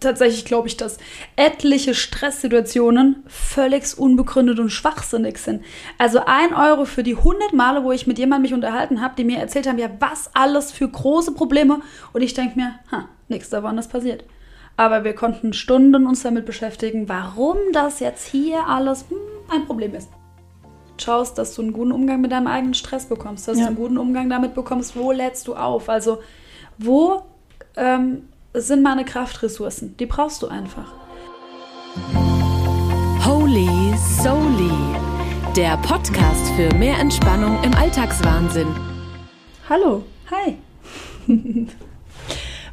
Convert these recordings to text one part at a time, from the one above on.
tatsächlich glaube ich, dass etliche Stresssituationen völlig unbegründet und schwachsinnig sind. Also ein Euro für die 100 Male, wo ich mit jemandem mich unterhalten habe, die mir erzählt haben, ja, was alles für große Probleme. Und ich denke mir, ha, nichts davon ist passiert. Aber wir konnten Stunden uns damit beschäftigen, warum das jetzt hier alles hm, ein Problem ist. Schaust, dass du einen guten Umgang mit deinem eigenen Stress bekommst, dass Ja. du einen guten Umgang damit bekommst, wo lädst du auf. Also wo ähm, sind meine Kraftressourcen? Die brauchst du einfach. Holy Soli, der Podcast für mehr Entspannung im Alltagswahnsinn. Hallo, Hi.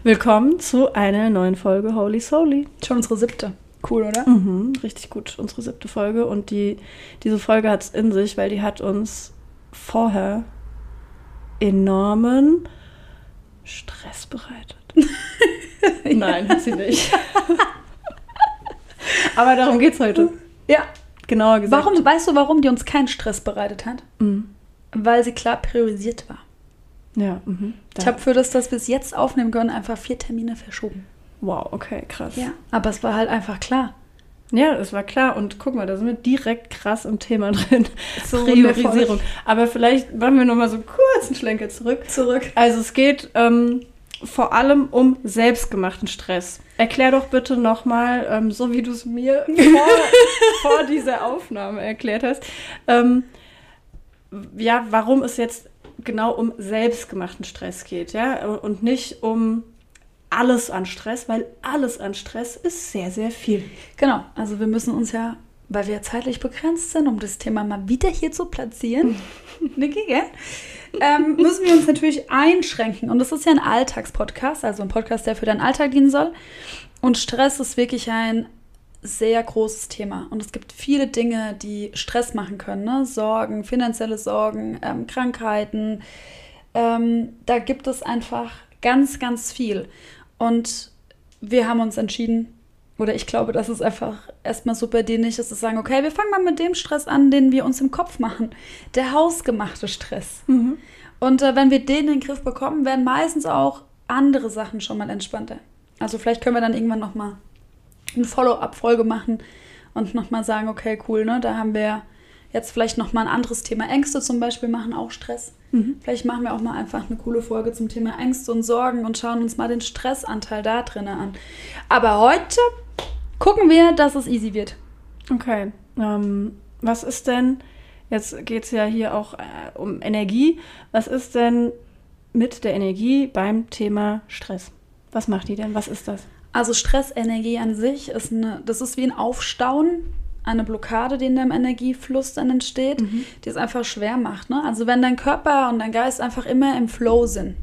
willkommen zu einer neuen Folge Holy Soli. Schon unsere siebte. Cool, oder? Mhm, richtig gut, unsere siebte Folge. Und die, diese Folge hat es in sich, weil die hat uns vorher enormen Stress bereitet. Nein, hat sie nicht. Aber darum geht es heute. Ja. Genauer gesagt. Warum, weißt du, warum die uns keinen Stress bereitet hat? Mhm. Weil sie klar priorisiert war. Ja, mhm. Ich habe für das, dass wir es jetzt aufnehmen können, einfach vier Termine verschoben. Wow, okay, krass. Ja. Aber es war halt einfach klar. Ja, das war klar. Und guck mal, da sind wir direkt krass im Thema drin. So Priorisierung. Aber vielleicht machen wir noch mal so kurz einen Schlenker zurück. Zurück. Also es geht ähm, vor allem um selbstgemachten Stress. Erklär doch bitte noch mal, ähm, so wie du es mir vor, vor dieser Aufnahme erklärt hast, ähm, ja, warum es jetzt genau um selbstgemachten Stress geht, ja, und nicht um alles an Stress, weil alles an Stress ist sehr, sehr viel. Genau. Also wir müssen uns ja, weil wir zeitlich begrenzt sind, um das Thema mal wieder hier zu platzieren, Niki, gell? Ähm, müssen wir uns natürlich einschränken. Und das ist ja ein Alltagspodcast, also ein Podcast, der für deinen Alltag dienen soll. Und Stress ist wirklich ein sehr großes Thema. Und es gibt viele Dinge, die Stress machen können. Ne? Sorgen, finanzielle Sorgen, ähm, Krankheiten. Ähm, da gibt es einfach ganz, ganz viel. Und wir haben uns entschieden, oder ich glaube, das ist einfach erstmal super dienlich, ist zu sagen, okay, wir fangen mal mit dem Stress an, den wir uns im Kopf machen. Der hausgemachte Stress. Und äh, wenn wir den in den Griff bekommen, werden meistens auch andere Sachen schon mal entspannter. Also vielleicht können wir dann irgendwann nochmal eine Follow-up-Folge machen und nochmal sagen, okay, cool, ne, da haben wir jetzt vielleicht nochmal ein anderes Thema. Ängste zum Beispiel machen auch Stress. Vielleicht machen wir auch mal einfach eine coole Folge zum Thema Ängste und Sorgen und schauen uns mal den Stressanteil da drinnen an. Aber heute gucken wir, dass es easy wird. Okay. Ähm, was ist denn, jetzt geht es ja hier auch äh, um Energie, was ist denn mit der Energie beim Thema Stress? Was macht die denn? Was ist das? Also Stressenergie an sich ist eine, das ist wie ein Aufstauen, eine Blockade, die in deinem Energiefluss dann entsteht, die es einfach schwer macht. Ne? Also wenn dein Körper und dein Geist einfach immer im Flow sind,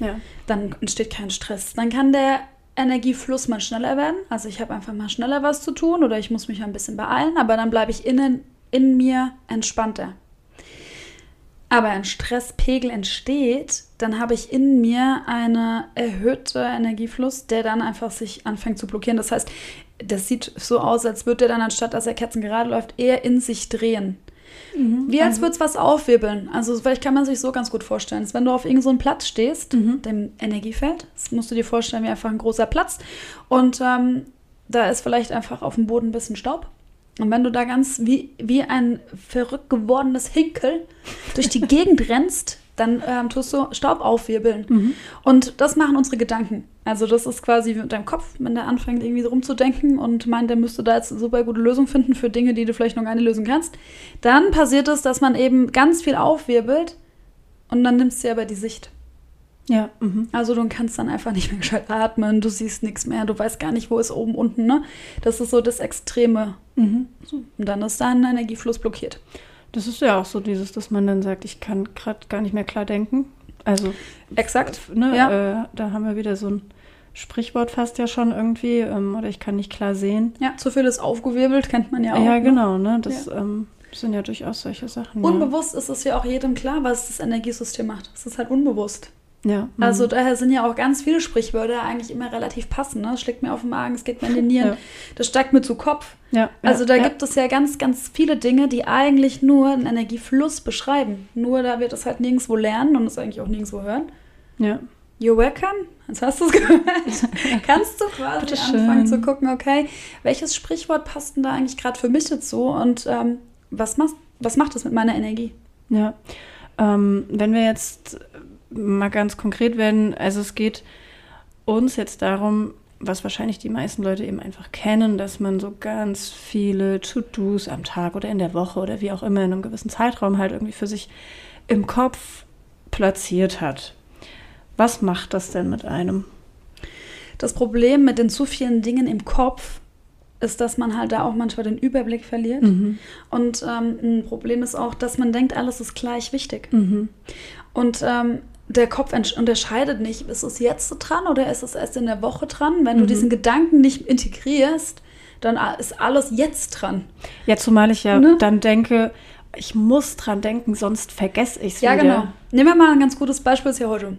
Ja. dann entsteht kein Stress. Dann kann der Energiefluss mal schneller werden. Also ich habe einfach mal schneller was zu tun oder ich muss mich ein bisschen beeilen, aber dann bleibe ich innen in mir entspannter. Aber ein Stresspegel entsteht, dann habe ich in mir einen erhöhten Energiefluss, der dann einfach sich anfängt zu blockieren. Das heißt, das sieht so aus, als würde der dann, anstatt dass er kerzengerade läuft, eher in sich drehen. Wie als würde es was aufwirbeln. Also vielleicht kann man sich so ganz gut vorstellen. Dass wenn du auf irgendeinem so Platz stehst, dem Energiefeld, das musst du dir vorstellen wie einfach ein großer Platz. Und ähm, da ist vielleicht einfach auf dem Boden ein bisschen Staub. Und wenn du da ganz wie, wie ein verrückt gewordenes Hinkel durch die Gegend rennst, dann ähm, tust du Staub aufwirbeln. Und das machen unsere Gedanken. Also das ist quasi mit deinem Kopf, wenn der anfängt irgendwie so rumzudenken und meint, der müsste da jetzt eine super gute Lösung finden für Dinge, die du vielleicht noch gar nicht lösen kannst. Dann passiert es, dass man eben ganz viel aufwirbelt und dann nimmst du aber die Sicht. Ja. Mhm. Also du kannst dann einfach nicht mehr gescheit atmen, du siehst nichts mehr, du weißt gar nicht, wo ist oben, unten, ne? Das ist so das Extreme. Mhm. So. Und dann ist dein Energiefluss blockiert. Das ist ja auch so dieses, dass man dann sagt, ich kann gerade gar nicht mehr klar denken. Also, Exakt. ne, Ja. äh, da haben wir wieder so ein Sprichwort fast ja schon irgendwie, ähm, oder ich kann nicht klar sehen. Ja, zu viel ist aufgewirbelt, kennt man ja auch. Ja, ne? genau, ne? Das ähm, sind ja durchaus solche Sachen. Unbewusst ist es ja auch jedem klar, was das Energiesystem macht. Es ist halt unbewusst. Ja. mhm. Also daher sind ja auch ganz viele Sprichwörter eigentlich immer relativ passend. Ne? Es schlägt mir auf den Magen, es geht mir in die Nieren, Ja. das steigt mir zu Kopf. ja, Also da gibt es ja ganz, ganz viele Dinge, die eigentlich nur einen Energiefluss beschreiben. Nur da wird es halt nirgendwo lernen und es eigentlich auch nirgendwo hören. Ja. You're welcome. Jetzt hast du es gehört. Kannst du quasi Bitteschön. anfangen zu gucken, okay, welches Sprichwort passt denn da eigentlich gerade für mich dazu und ähm, was, machst, was macht das mit meiner Energie? Ja. Ähm, wenn wir jetzt mal ganz konkret werden, also es geht uns jetzt darum, was wahrscheinlich die meisten Leute eben einfach kennen, dass man so ganz viele To-Dos am Tag oder in der Woche oder wie auch immer in einem gewissen Zeitraum halt irgendwie für sich im Kopf platziert hat. Was macht das denn mit einem? Das Problem mit den zu vielen Dingen im Kopf ist, dass man halt da auch manchmal den Überblick verliert. Mhm. Und ähm, ein Problem ist auch, dass man denkt, alles ist gleich wichtig. Mhm. Und ähm, der Kopf unterscheidet nicht, ist es jetzt dran oder ist es erst in der Woche dran? Wenn du Mhm. diesen Gedanken nicht integrierst, dann ist alles jetzt dran. Ja, zumal ich ja Ne? dann denke, ich muss dran denken, sonst vergesse ich es Ja, wieder. genau. Nehmen wir mal ein ganz gutes Beispiel, ist ja heute.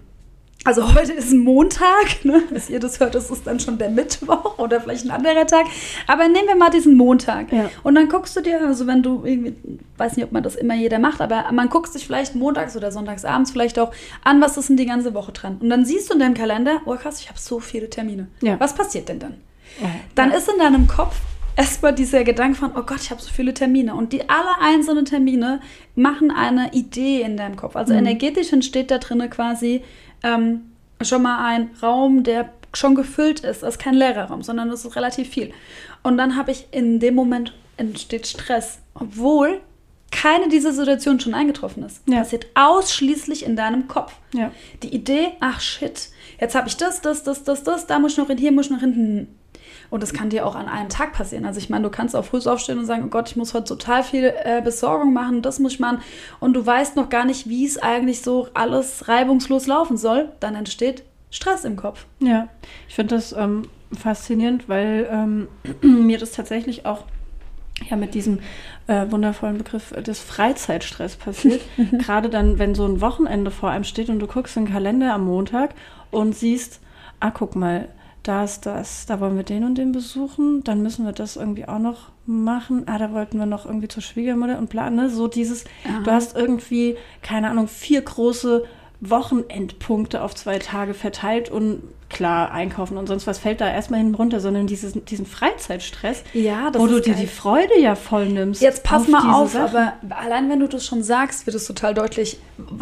Also heute ist Montag, ne? bis ihr das hört, ist dann schon der Mittwoch oder vielleicht ein anderer Tag. Aber nehmen wir mal diesen Montag. Ja. Und dann guckst du dir, also wenn du irgendwie, weiß nicht, ob man das immer jeder macht, aber man guckt sich vielleicht montags oder sonntags abends vielleicht auch an, was ist denn die ganze Woche dran. Und dann siehst du in deinem Kalender, oh krass, ich habe so viele Termine. Ja. Was passiert denn dann? Ja. Dann ist in deinem Kopf erstmal dieser Gedanke von, oh Gott, ich habe so viele Termine. Und die alle einzelnen Termine machen eine Idee in deinem Kopf. Also Mhm. energetisch entsteht da drinne quasi ähm, schon mal ein Raum, der schon gefüllt ist. Das ist kein leerer Raum, sondern das ist relativ viel. Und dann habe ich in dem Moment entsteht Stress, obwohl keine dieser Situationen schon eingetroffen ist. Ja. Passiert ausschließlich in deinem Kopf. Ja. Die Idee, ach shit, jetzt habe ich das, das, das, das, das, da muss ich noch hin, hier muss ich noch hin. Und das kann dir auch an einem Tag passieren. Also ich meine, du kannst auch früh aufstehen und sagen, oh Gott, ich muss heute total viel äh, Besorgung machen, das muss ich machen. Und du weißt noch gar nicht, wie es eigentlich so alles reibungslos laufen soll. Dann entsteht Stress im Kopf. Ja, ich finde das ähm, faszinierend, weil ähm, mir das tatsächlich auch ja mit diesem äh, wundervollen Begriff des Freizeitstress passiert. Gerade dann, wenn so ein Wochenende vor einem steht und du guckst in den Kalender am Montag und siehst, ah, guck mal, da ist das, da wollen wir den und den besuchen, dann müssen wir das irgendwie auch noch machen. Ah, da wollten wir noch irgendwie zur Schwiegermutter und bla, ne? So dieses, Aha. du hast irgendwie, keine Ahnung, vier große Wochenendpunkte auf zwei Tage verteilt und klar, einkaufen und sonst was fällt da erstmal hinten runter, sondern dieses, diesen Freizeitstress, Ja, wo du dir die Freude ja voll nimmst. Jetzt pass mal diese auf, Sachen. aber allein wenn du das schon sagst, wird es total deutlich.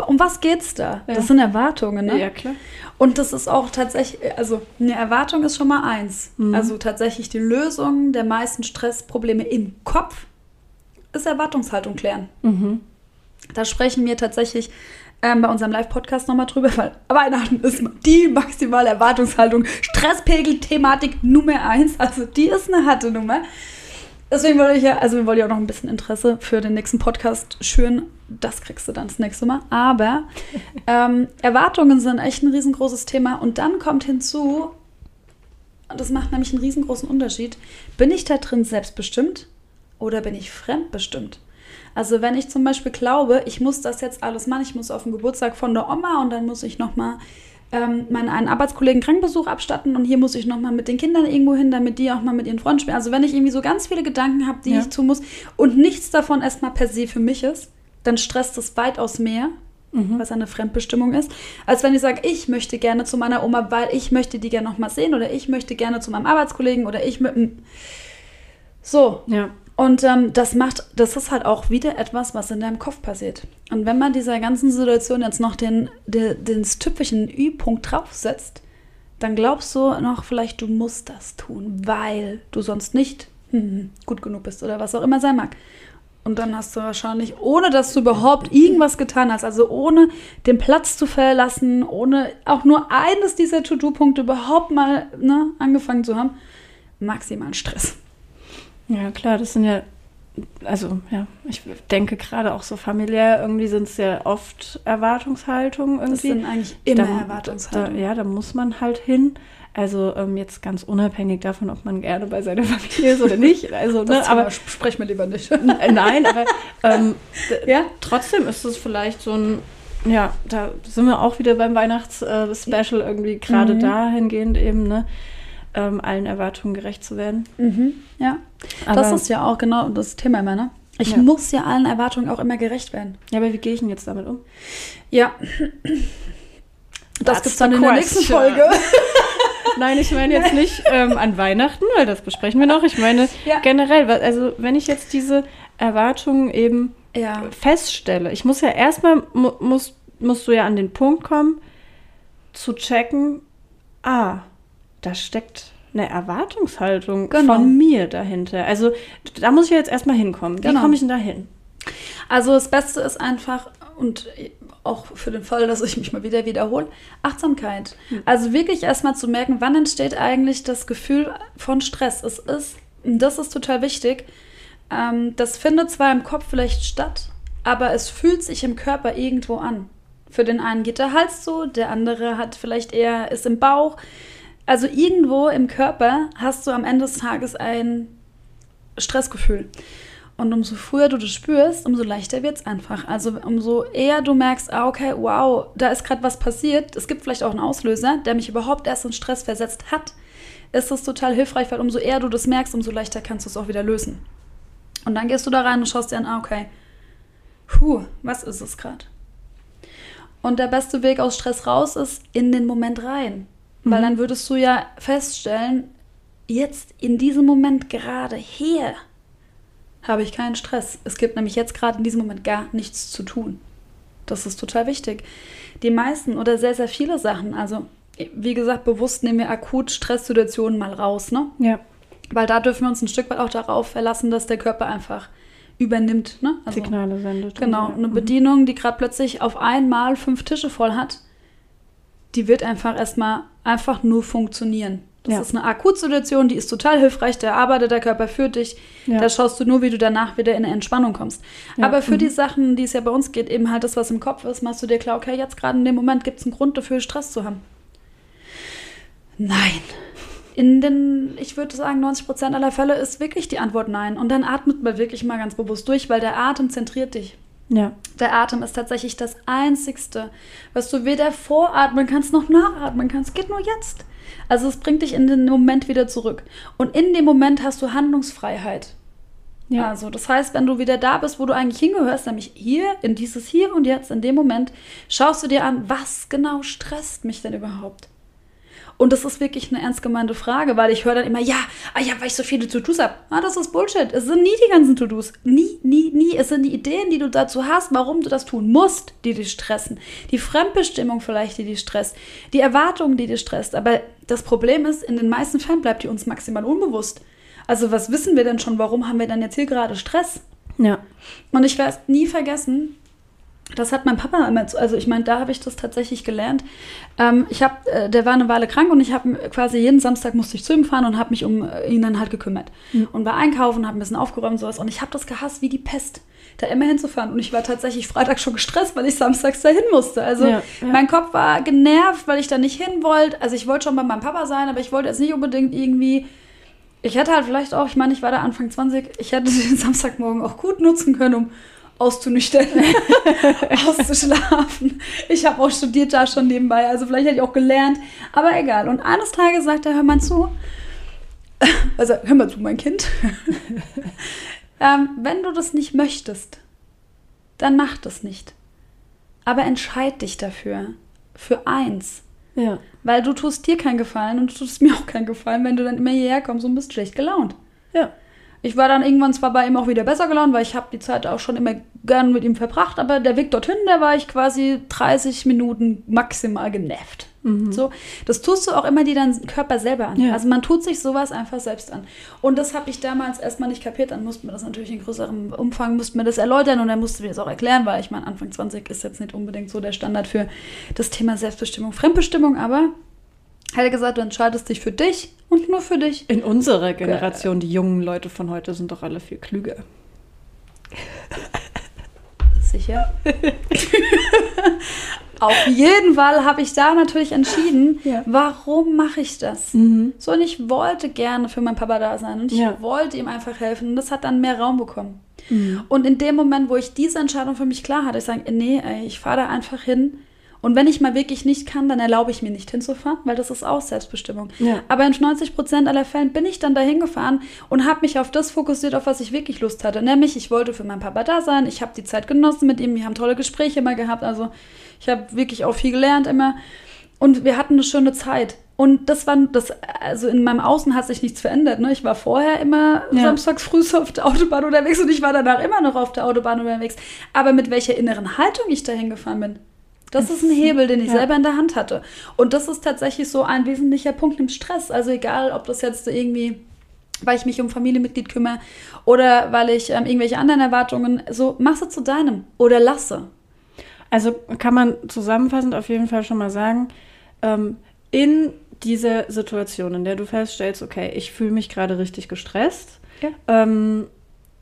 Um was geht's da? Ja. Das sind Erwartungen, ne? Ja, klar. Und das ist auch tatsächlich, also eine Erwartung ist schon mal eins. Mhm. Also tatsächlich die Lösung der meisten Stressprobleme im Kopf ist Erwartungshaltung klären. Mhm. Da sprechen wir tatsächlich ähm, bei unserem Live-Podcast nochmal drüber, weil Weihnachten ist die maximale Erwartungshaltung. Stresspegel-Thematik Nummer eins. Also die ist eine harte Nummer. Deswegen wollte ich ja, also wollte ich auch noch ein bisschen Interesse für den nächsten Podcast schüren. Das kriegst du dann das nächste Mal. Aber ähm, Erwartungen sind echt ein riesengroßes Thema. Und dann kommt hinzu, und das macht nämlich einen riesengroßen Unterschied, bin ich da drin selbstbestimmt oder bin ich fremdbestimmt? Also wenn ich zum Beispiel glaube, ich muss das jetzt alles machen, ich muss auf den Geburtstag von der Oma und dann muss ich nochmal ähm, meinen einen Arbeitskollegen Krankenbesuch abstatten und hier muss ich nochmal mit den Kindern irgendwo hin, damit die auch mal mit ihren Freunden spielen. Also wenn ich irgendwie so ganz viele Gedanken habe, die Ja. ich tun muss und nichts davon erstmal per se für mich ist, dann stresst es weitaus mehr, Mhm. was eine Fremdbestimmung ist, als wenn ich sage, ich möchte gerne zu meiner Oma, weil ich möchte die gerne nochmal sehen oder ich möchte gerne zu meinem Arbeitskollegen oder ich mit. So, Ja. Und ähm, das macht, das ist halt auch wieder etwas, was in deinem Kopf passiert. Und wenn man dieser ganzen Situation jetzt noch den, den, den tüpfelchen Ü-Punkt draufsetzt, dann glaubst du noch vielleicht, du musst das tun, weil du sonst nicht hm, gut genug bist oder was auch immer sein mag. Und dann hast du wahrscheinlich, ohne dass du überhaupt irgendwas getan hast, also ohne den Platz zu verlassen, ohne auch nur eines dieser To-Do-Punkte überhaupt mal ne, angefangen zu haben, maximalen Stress. Ja, klar, das sind ja, also ja, ich denke gerade auch so familiär, irgendwie sind es ja oft Erwartungshaltungen Das irgendwie. sind eigentlich immer Da- Erwartungshaltungen. Da, ja, da muss man halt hin. Also ähm, jetzt ganz unabhängig davon, ob man gerne bei seiner Familie ist oder nicht. Also, Das ne, aber sprechen wir lieber nicht. Äh, Nein, aber ähm, Ja? trotzdem ist es vielleicht so ein, ja, da sind wir auch wieder beim Weihnachts-Special irgendwie gerade Mhm. dahingehend eben, ne, ähm, allen Erwartungen gerecht zu werden. Mhm, ja. Aber, das ist ja auch genau das Thema immer, ne? Ich Ja. muss ja allen Erwartungen auch immer gerecht werden. ja, aber wie gehe ich denn jetzt damit um? Ja. Das gibt's dann in der nächsten Folge. Nein, ich meine jetzt nicht ähm, an Weihnachten, weil das besprechen wir noch. Ich meine Ja. generell, also wenn ich jetzt diese Erwartungen eben Ja. feststelle, ich muss ja erstmal, mu musst, musst du ja an den Punkt kommen, zu checken, ah, da steckt eine Erwartungshaltung Genau. von mir dahinter. Also da muss ich ja jetzt erstmal hinkommen. Wie Genau. komme ich denn da hin? Also das Beste ist einfach, und auch für den Fall, dass ich mich mal wieder wiederhole, Achtsamkeit. Also wirklich erstmal zu merken, wann entsteht eigentlich das Gefühl von Stress. Es ist, das ist total wichtig, ähm, das findet zwar im Kopf vielleicht statt, aber es fühlt sich im Körper irgendwo an. Für den einen geht der Hals so, der andere hat vielleicht eher, ist im Bauch. Also irgendwo im Körper hast du am Ende des Tages ein Stressgefühl. Und umso früher du das spürst, umso leichter wird es einfach. Also umso eher du merkst, ah, okay, wow, da ist gerade was passiert. Es gibt vielleicht auch einen Auslöser, der mich überhaupt erst in Stress versetzt hat. Ist das total hilfreich, weil umso eher du das merkst, umso leichter kannst du es auch wieder lösen. Und dann gehst du da rein und schaust dir an, ah, okay, puh, was ist es gerade? Und der beste Weg aus Stress raus ist in den Moment rein. Weil Mhm. dann würdest du ja feststellen, jetzt in diesem Moment gerade hier habe ich keinen Stress. Es gibt nämlich jetzt gerade in diesem Moment gar nichts zu tun. Das ist total wichtig. Die meisten oder sehr, sehr viele Sachen, also wie gesagt, bewusst nehmen wir akut Stresssituationen mal raus, ne? Ja. Weil da dürfen wir uns ein Stück weit auch darauf verlassen, dass der Körper einfach übernimmt, ne? Also, Signale sendet. Genau, eine Mhm. Bedienung, die gerade plötzlich auf einmal fünf Tische voll hat, die wird einfach erstmal einfach nur funktionieren. Das Ja. ist eine Akutsituation, die ist total hilfreich, da arbeitet der Körper für dich. Ja. Da schaust du nur, wie du danach wieder in eine Entspannung kommst. Ja, Aber für mhm. die Sachen, die es ja bei uns geht, eben halt das, was im Kopf ist, machst du dir klar, okay, jetzt gerade in dem Moment gibt es einen Grund dafür, Stress zu haben. Nein. In den, ich würde sagen, 90% aller Fälle ist wirklich die Antwort nein. Und dann atmet man wirklich mal ganz bewusst durch, weil der Atem zentriert dich. Ja. Der Atem ist tatsächlich das Einzigste, was du weder voratmen kannst noch nachatmen kannst. Geht nur jetzt. Also es bringt dich in den Moment wieder zurück. Und in dem Moment hast du Handlungsfreiheit. Ja. Also das heißt, wenn du wieder da bist, wo du eigentlich hingehörst, nämlich hier, in dieses Hier und Jetzt, in dem Moment, schaust du dir an, was genau stresst mich denn überhaupt? Und das ist wirklich eine ernst gemeinte Frage, weil ich höre dann immer, ja, ah ja, weil ich so viele To-Dos habe. Ah, das ist Bullshit. Es sind nie die ganzen To-Dos. Nie, nie, nie. Es sind die Ideen, die du dazu hast, warum du das tun musst, die dich stressen. Die Fremdbestimmung vielleicht, die dich stresst. Die Erwartungen, die dich stresst. Aber das Problem ist, in den meisten Fällen bleibt die uns maximal unbewusst. Also was wissen wir denn schon? Warum haben wir denn jetzt hier gerade Stress? Ja. Und ich werde es nie vergessen, das hat mein Papa immer, zu- also ich meine, da habe ich das tatsächlich gelernt. Ähm, ich habe, äh, der war eine Weile krank und ich habe quasi jeden Samstag musste ich zu ihm fahren und habe mich um äh, ihn dann halt gekümmert. Und war einkaufen, habe ein bisschen aufgeräumt und sowas. Und ich habe das gehasst wie die Pest, da immer hinzufahren. Und ich war tatsächlich Freitag schon gestresst, weil ich samstags dahin musste. Also Ja, ja. mein Kopf war genervt, weil ich da nicht hin wollte. Also ich wollte schon bei meinem Papa sein, aber ich wollte jetzt nicht unbedingt irgendwie ich hätte halt vielleicht auch, ich meine, ich war da Anfang 20, ich hätte den Samstagmorgen auch gut nutzen können, um auszunüchtern, auszuschlafen. Ich habe auch studiert da schon nebenbei, also vielleicht hätte ich auch gelernt, aber egal. Und eines Tages sagt er, hör mal zu, also hör mal zu, mein Kind, ähm, wenn du das nicht möchtest, dann mach das nicht. Aber entscheid dich dafür, für eins. Ja. Weil du tust dir keinen Gefallen und du tust mir auch keinen Gefallen, wenn du dann immer hierher kommst und bist schlecht gelaunt. Ja. Ich war dann irgendwann zwar bei ihm auch wieder besser gelaunt, weil ich habe die Zeit auch schon immer gern mit ihm verbracht, aber der Weg dorthin, da war ich quasi 30 Minuten maximal genervt. So, das tust du auch immer dir deinen Körper selber an. Ja. Also man tut sich sowas einfach selbst an. Und das habe ich damals erstmal nicht kapiert, dann mussten wir das natürlich in größerem Umfang, mussten wir das erläutern und dann musste mir das auch erklären, weil ich meine, Anfang 20 ist jetzt nicht unbedingt so der Standard für das Thema Selbstbestimmung, Fremdbestimmung, aber hat er gesagt, du entscheidest dich für dich und nur für dich. In unserer Generation, die jungen Leute von heute sind doch alle viel klüger. Sicher. Auf jeden Fall habe ich da natürlich entschieden, Ja. warum mache ich das? Mhm. So, und ich wollte gerne für meinen Papa da sein und ich Ja. wollte ihm einfach helfen und das hat dann mehr Raum bekommen. Mhm. Und in dem Moment, wo ich diese Entscheidung für mich klar hatte, ich sage, nee, ey, ich fahre da einfach hin. Und wenn ich mal wirklich nicht kann, dann erlaube ich mir nicht hinzufahren, weil das ist auch Selbstbestimmung. Ja. Aber in 90 Prozent aller Fällen bin ich dann da hingefahren und habe mich auf das fokussiert, auf was ich wirklich Lust hatte. Nämlich, ich wollte für meinen Papa da sein. Ich habe die Zeit genossen mit ihm. Wir haben tolle Gespräche immer gehabt. Also ich habe wirklich auch viel gelernt immer. Und wir hatten eine schöne Zeit. Und das war, das, also in meinem Außen hat sich nichts verändert. Ne? Ich war vorher immer Ja. samstags früh auf der Autobahn unterwegs und ich war danach immer noch auf der Autobahn unterwegs. Aber mit welcher inneren Haltung ich dahin gefahren bin, das ist ein Hebel, den ich Ja. selber in der Hand hatte. Und das ist tatsächlich so ein wesentlicher Punkt im Stress. Also egal, ob das jetzt irgendwie, weil ich mich um Familienmitglied kümmere oder weil ich ähm, irgendwelche anderen Erwartungen, so mach sie zu deinem oder lasse. Also kann man zusammenfassend auf jeden Fall schon mal sagen, ähm, in dieser Situation, in der du feststellst, okay, ich fühle mich gerade richtig gestresst, Ja. ähm,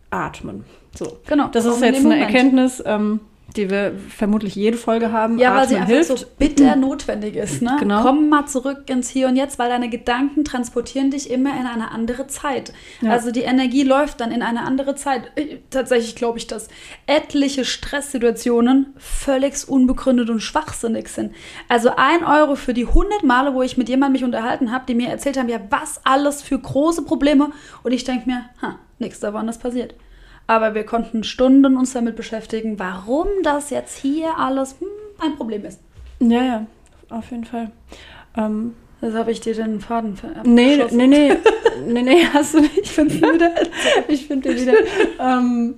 atmen. So. Genau. Das ist jetzt eine Moment. Erkenntnis, ähm, die wir vermutlich jede Folge haben. Ja, weil sie einfach so bitter notwendig ist. Ne? Genau. Komm mal zurück ins Hier und Jetzt, weil deine Gedanken transportieren dich immer in eine andere Zeit. Ja. Also die Energie läuft dann in eine andere Zeit. Äh, Tatsächlich glaube ich, dass etliche Stresssituationen völlig unbegründet und schwachsinnig sind. Also ein Euro für die 100 Male, wo ich mit jemandem mich unterhalten habe, die mir erzählt haben, ja, was alles für große Probleme. Und ich denke mir, ha, nichts davon ist passiert. Aber wir konnten Stunden uns damit beschäftigen, warum das jetzt hier alles hm, ein Problem ist. Ja, ja, auf jeden Fall. Ähm, Das habe ich dir den Faden ver nee, nee, nee, nee, nee, hast du nicht. Ich finde wieder. Ich finde den wieder. Ähm,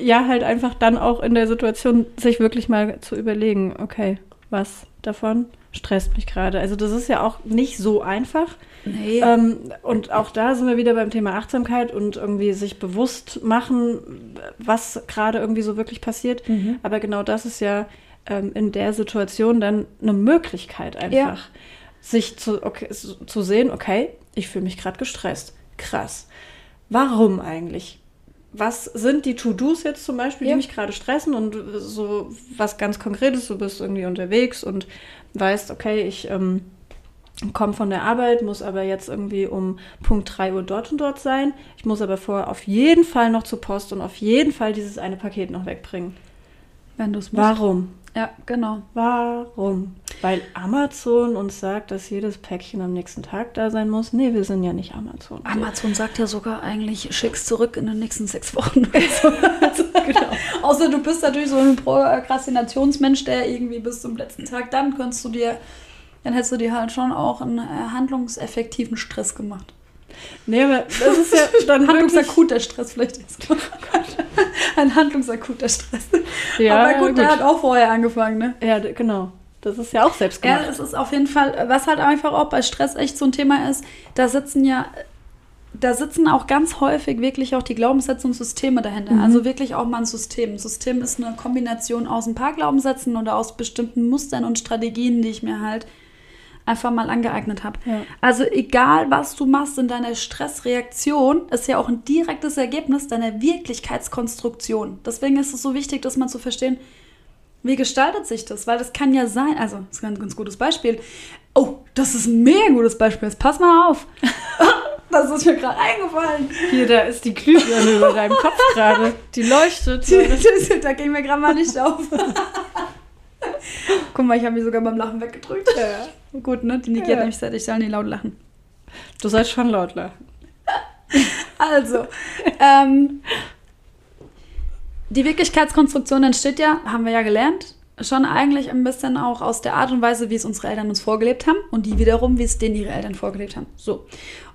ja, halt einfach dann auch in der Situation, sich wirklich mal zu überlegen, okay, was davon stresst mich gerade. Also das ist ja auch nicht so einfach. Nee. Ähm, und auch da sind wir wieder beim Thema Achtsamkeit und irgendwie sich bewusst machen, was gerade irgendwie so wirklich passiert. Mhm. Aber genau das ist ja ähm, in der Situation dann eine Möglichkeit einfach, Ja. sich zu, okay, zu sehen, okay, ich fühle mich gerade gestresst. Krass. Warum eigentlich? Was sind die To-Dos jetzt zum Beispiel, Ja. die mich gerade stressen und so was ganz Konkretes, du bist irgendwie unterwegs und weißt, okay, ich ähm, komme von der Arbeit, muss aber jetzt irgendwie um Punkt 3 Uhr dort und dort sein. Ich muss aber vorher auf jeden Fall noch zur Post und auf jeden Fall dieses eine Paket noch wegbringen. Wenn du es musst. Warum? Ja, genau. Warum? Weil Amazon uns sagt, dass jedes Päckchen am nächsten Tag da sein muss. Nee, wir sind ja nicht Amazon. Amazon sagt ja sogar eigentlich, schick's zurück in den nächsten sechs Wochen. also, Genau. Außer du bist natürlich so ein Prokrastinationsmensch, der irgendwie bis zum letzten Tag, dann könntest du dir, dann hättest du dir halt schon auch einen äh, handlungseffektiven Stress gemacht. Nee, aber das ist ja dann. Handlungsakuter Stress vielleicht ist. Ein handlungsakuter Stress. Ja, Aber gut, gut. der hat auch vorher angefangen, ne? Ja, genau. Das ist ja auch selbst Ja, gemacht. es ist auf jeden Fall, was halt einfach auch bei Stress echt so ein Thema ist, da sitzen ja, da sitzen auch ganz häufig wirklich auch die Glaubenssätze und Systeme dahinter. Mhm. Also wirklich auch mal ein System. Ein System ist eine Kombination aus ein paar Glaubenssätzen oder aus bestimmten Mustern und Strategien, die ich mir halt einfach mal angeeignet habe. Ja. Also egal, was du machst in deiner Stressreaktion, ist ja auch ein direktes Ergebnis deiner Wirklichkeitskonstruktion. Deswegen ist es so wichtig, dass man zu verstehen, wie gestaltet sich das? Weil das kann ja sein, also das ist ein ganz gutes Beispiel. Oh, das ist ein mega gutes Beispiel. Jetzt pass mal auf. Das ist mir gerade eingefallen. Hier, da ist die Glühbirne über deinem Kopf gerade. Die leuchtet. da ging mir gerade mal nicht auf. Guck mal, ich habe mich sogar beim Lachen weggedrückt. Ja. Gut, ne? Die Niki Ja. hat nämlich gesagt, ich soll nicht laut lachen. Du sollst schon laut lachen. Also, ähm, die Wirklichkeitskonstruktion entsteht ja, haben wir ja gelernt, schon eigentlich ein bisschen auch aus der Art und Weise, wie es unsere Eltern uns vorgelebt haben und die wiederum, wie es denen ihre Eltern vorgelebt haben. So.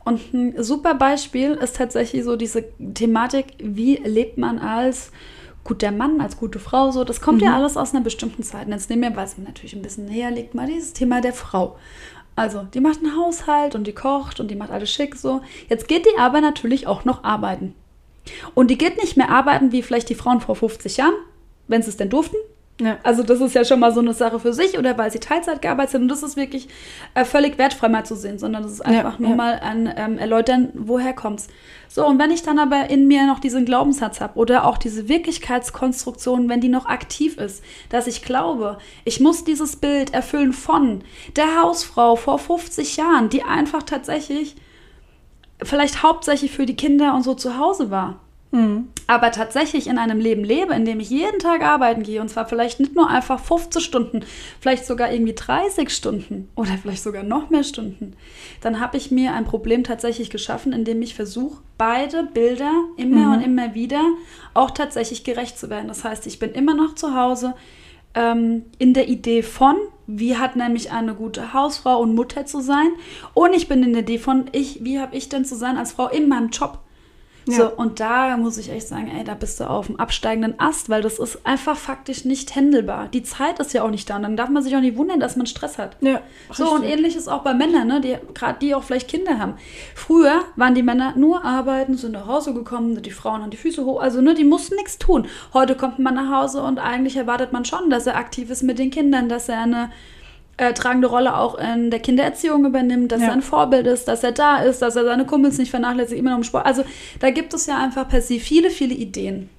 Und ein super Beispiel ist tatsächlich so diese Thematik, wie lebt man als guter Mann, als gute Frau, so. Das kommt ja alles aus einer bestimmten Zeit. Und jetzt nehmen wir, weil es mir natürlich ein bisschen näher liegt, mal dieses Thema der Frau. Also, die macht einen Haushalt und die kocht und die macht alles schick so. Jetzt geht die aber natürlich auch noch arbeiten. Und die geht nicht mehr arbeiten wie vielleicht die Frauen vor 50 Jahren, wenn sie es denn durften. Ja. Also das ist ja schon mal so eine Sache für sich oder weil sie Teilzeit gearbeitet sind. Und das ist wirklich äh, völlig wertfrei mal zu sehen, sondern das ist einfach nur ja. mal ein ähm, Erläutern, woher kommt's. So, und wenn ich dann aber in mir noch diesen Glaubenssatz habe oder auch diese Wirklichkeitskonstruktion, wenn die noch aktiv ist, dass ich glaube, ich muss dieses Bild erfüllen von der Hausfrau vor 50 Jahren, die einfach tatsächlich vielleicht hauptsächlich für die Kinder und so zu Hause war Mhm. aber tatsächlich in einem Leben lebe, in dem ich jeden Tag arbeiten gehe, und zwar vielleicht nicht nur einfach 15 Stunden, vielleicht sogar irgendwie 30 Stunden oder vielleicht sogar noch mehr Stunden, dann habe ich mir ein Problem tatsächlich geschaffen, indem ich versuche, beide Bilder immer Mhm. und immer wieder auch tatsächlich gerecht zu werden. Das heißt, ich bin immer noch zu Hause, ähm, in der Idee von, wie hat nämlich eine gute Hausfrau und Mutter zu sein. Und ich bin in der Idee von, ich, wie habe ich denn zu sein als Frau in meinem Job. Ja. So, und da muss ich echt sagen, ey, da bist du auf dem absteigenden Ast, weil das ist einfach faktisch nicht händelbar. Die Zeit ist ja auch nicht da. Und dann darf man sich auch nicht wundern, dass man Stress hat. Ja, So, und ähnliches auch bei Männern, ne? die, gerade die auch vielleicht Kinder haben. Früher waren die Männer nur arbeiten, sind nach Hause gekommen, die Frauen haben die Füße hoch, also ne, die mussten nichts tun. Heute kommt man nach Hause und eigentlich erwartet man schon, dass er aktiv ist mit den Kindern, dass er eine äh, tragende Rolle auch in der Kindererziehung übernimmt, dass Ja. er ein Vorbild ist, dass er da ist, dass er seine Kumpels nicht vernachlässigt, immer noch im Sport. Also da gibt es ja einfach per se viele, viele Ideen.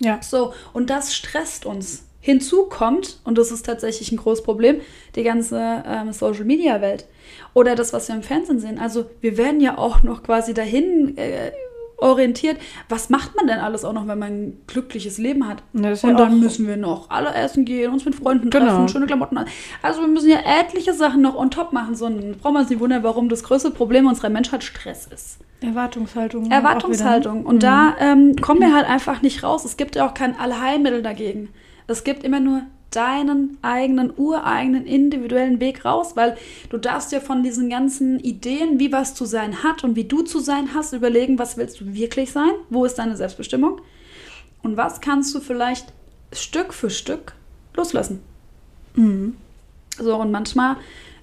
Ja. So, und das stresst uns. Hinzu kommt, und das ist tatsächlich ein großes Problem, die ganze ähm, Social-Media-Welt. Oder das, was wir im Fernsehen sehen. Also wir werden ja auch noch quasi dahin äh, orientiert. Was macht man denn alles auch noch, wenn man ein glückliches Leben hat? Ja, ist ja und dann müssen wir noch alle essen gehen, uns mit Freunden Genau. treffen, schöne Klamotten an. Also wir müssen ja etliche Sachen noch on top machen. So, dann brauchen wir uns nicht wundern, warum das größte Problem unserer Menschheit Stress ist. Erwartungshaltung. Erwartungshaltung. Und da ähm, kommen wir halt einfach nicht raus. Es gibt ja auch kein Allheilmittel dagegen. Es gibt immer nur deinen eigenen, ureigenen, individuellen Weg raus, weil du darfst ja von diesen ganzen Ideen, wie was zu sein hat und wie du zu sein hast, überlegen, was willst du wirklich sein? Wo ist deine Selbstbestimmung? Und was kannst du vielleicht Stück für Stück loslassen? Mhm. So, und manchmal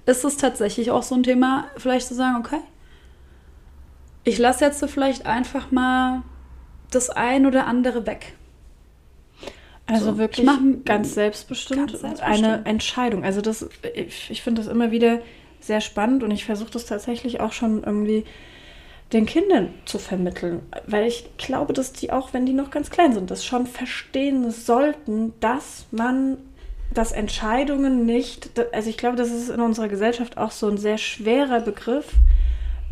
ist es tatsächlich auch so ein Thema, vielleicht zu sagen, okay, ich lasse jetzt vielleicht einfach mal das ein oder andere weg. Also So, wirklich ich mach- ganz selbstbestimmt, ganz selbstbestimmt. eine Entscheidung. Also das, ich, ich finde das immer wieder sehr spannend und ich versuche das tatsächlich auch schon irgendwie den Kindern zu vermitteln, weil ich glaube, dass die auch, wenn die noch ganz klein sind, das schon verstehen sollten, dass man, dass Entscheidungen nicht, also ich glaube, das ist in unserer Gesellschaft auch so ein sehr schwerer Begriff.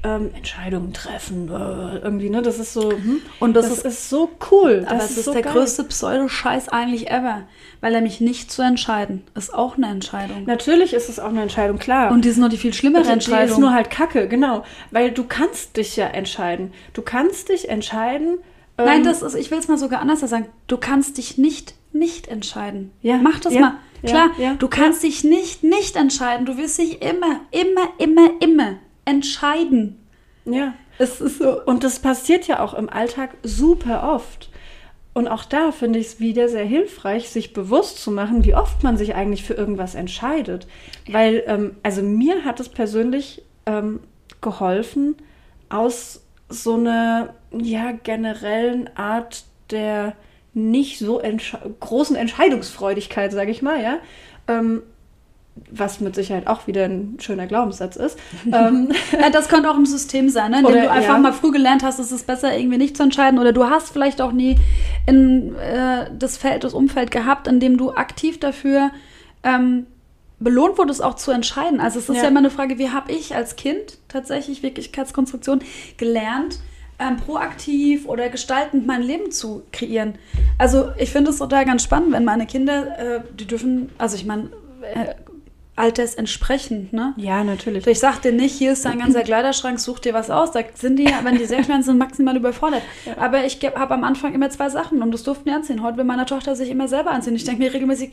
Ähm, Entscheidungen treffen, äh, irgendwie, ne? Das ist so, hm, Und das, das, ist, ist, so cool. aber das es ist so der geil. größte Pseudo-Scheiß eigentlich ever, weil er mich nicht zu entscheiden, ist auch eine Entscheidung. Natürlich ist es auch eine Entscheidung, klar. Und die ist noch die viel schlimmere die ist Entscheidung. nur halt Kacke, genau. Weil du kannst dich ja entscheiden. Du kannst dich entscheiden. ähm, Nein, das ist, ich will es mal sogar anders sagen. Du kannst dich nicht nicht entscheiden. Ja, Mach das ja, mal. Klar, ja, du kannst dich nicht nicht entscheiden. Du wirst dich immer, immer, immer, immer entscheiden. Ja. Es ist so. Und das passiert ja auch im Alltag super oft. Und auch da finde ich es wieder sehr hilfreich, sich bewusst zu machen, wie oft man sich eigentlich für irgendwas entscheidet. Weil, ähm, also mir hat es persönlich ähm, geholfen, aus so einer ja, generellen Art der nicht so entsche großen Entscheidungsfreudigkeit, sage ich mal, ja. Ähm, was mit Sicherheit auch wieder ein schöner Glaubenssatz ist. ähm, das könnte auch im System sein, ne? indem du einfach ja. mal früh gelernt hast, es ist besser, irgendwie nicht zu entscheiden. Oder du hast vielleicht auch nie in, äh, das Feld, das Umfeld gehabt, in dem du aktiv dafür ähm, belohnt wurdest, auch zu entscheiden. Also es ist ja, Ja. immer eine Frage, wie habe ich als Kind tatsächlich Wirklichkeitskonstruktion gelernt, ähm, proaktiv oder gestaltend mein Leben zu kreieren. Also ich finde es total ganz spannend, wenn meine Kinder, äh, die dürfen, also ich meine, äh, altersentsprechend, ne? ja, natürlich. Ich sag dir nicht, hier ist dein ganzer Kleiderschrank, such dir was aus. Da sind die, wenn die sehr klein sind, maximal überfordert. Aber ich habe am Anfang immer zwei Sachen und das durften die anziehen. Heute will meine Tochter sich immer selber anziehen. Ich denke mir regelmäßig,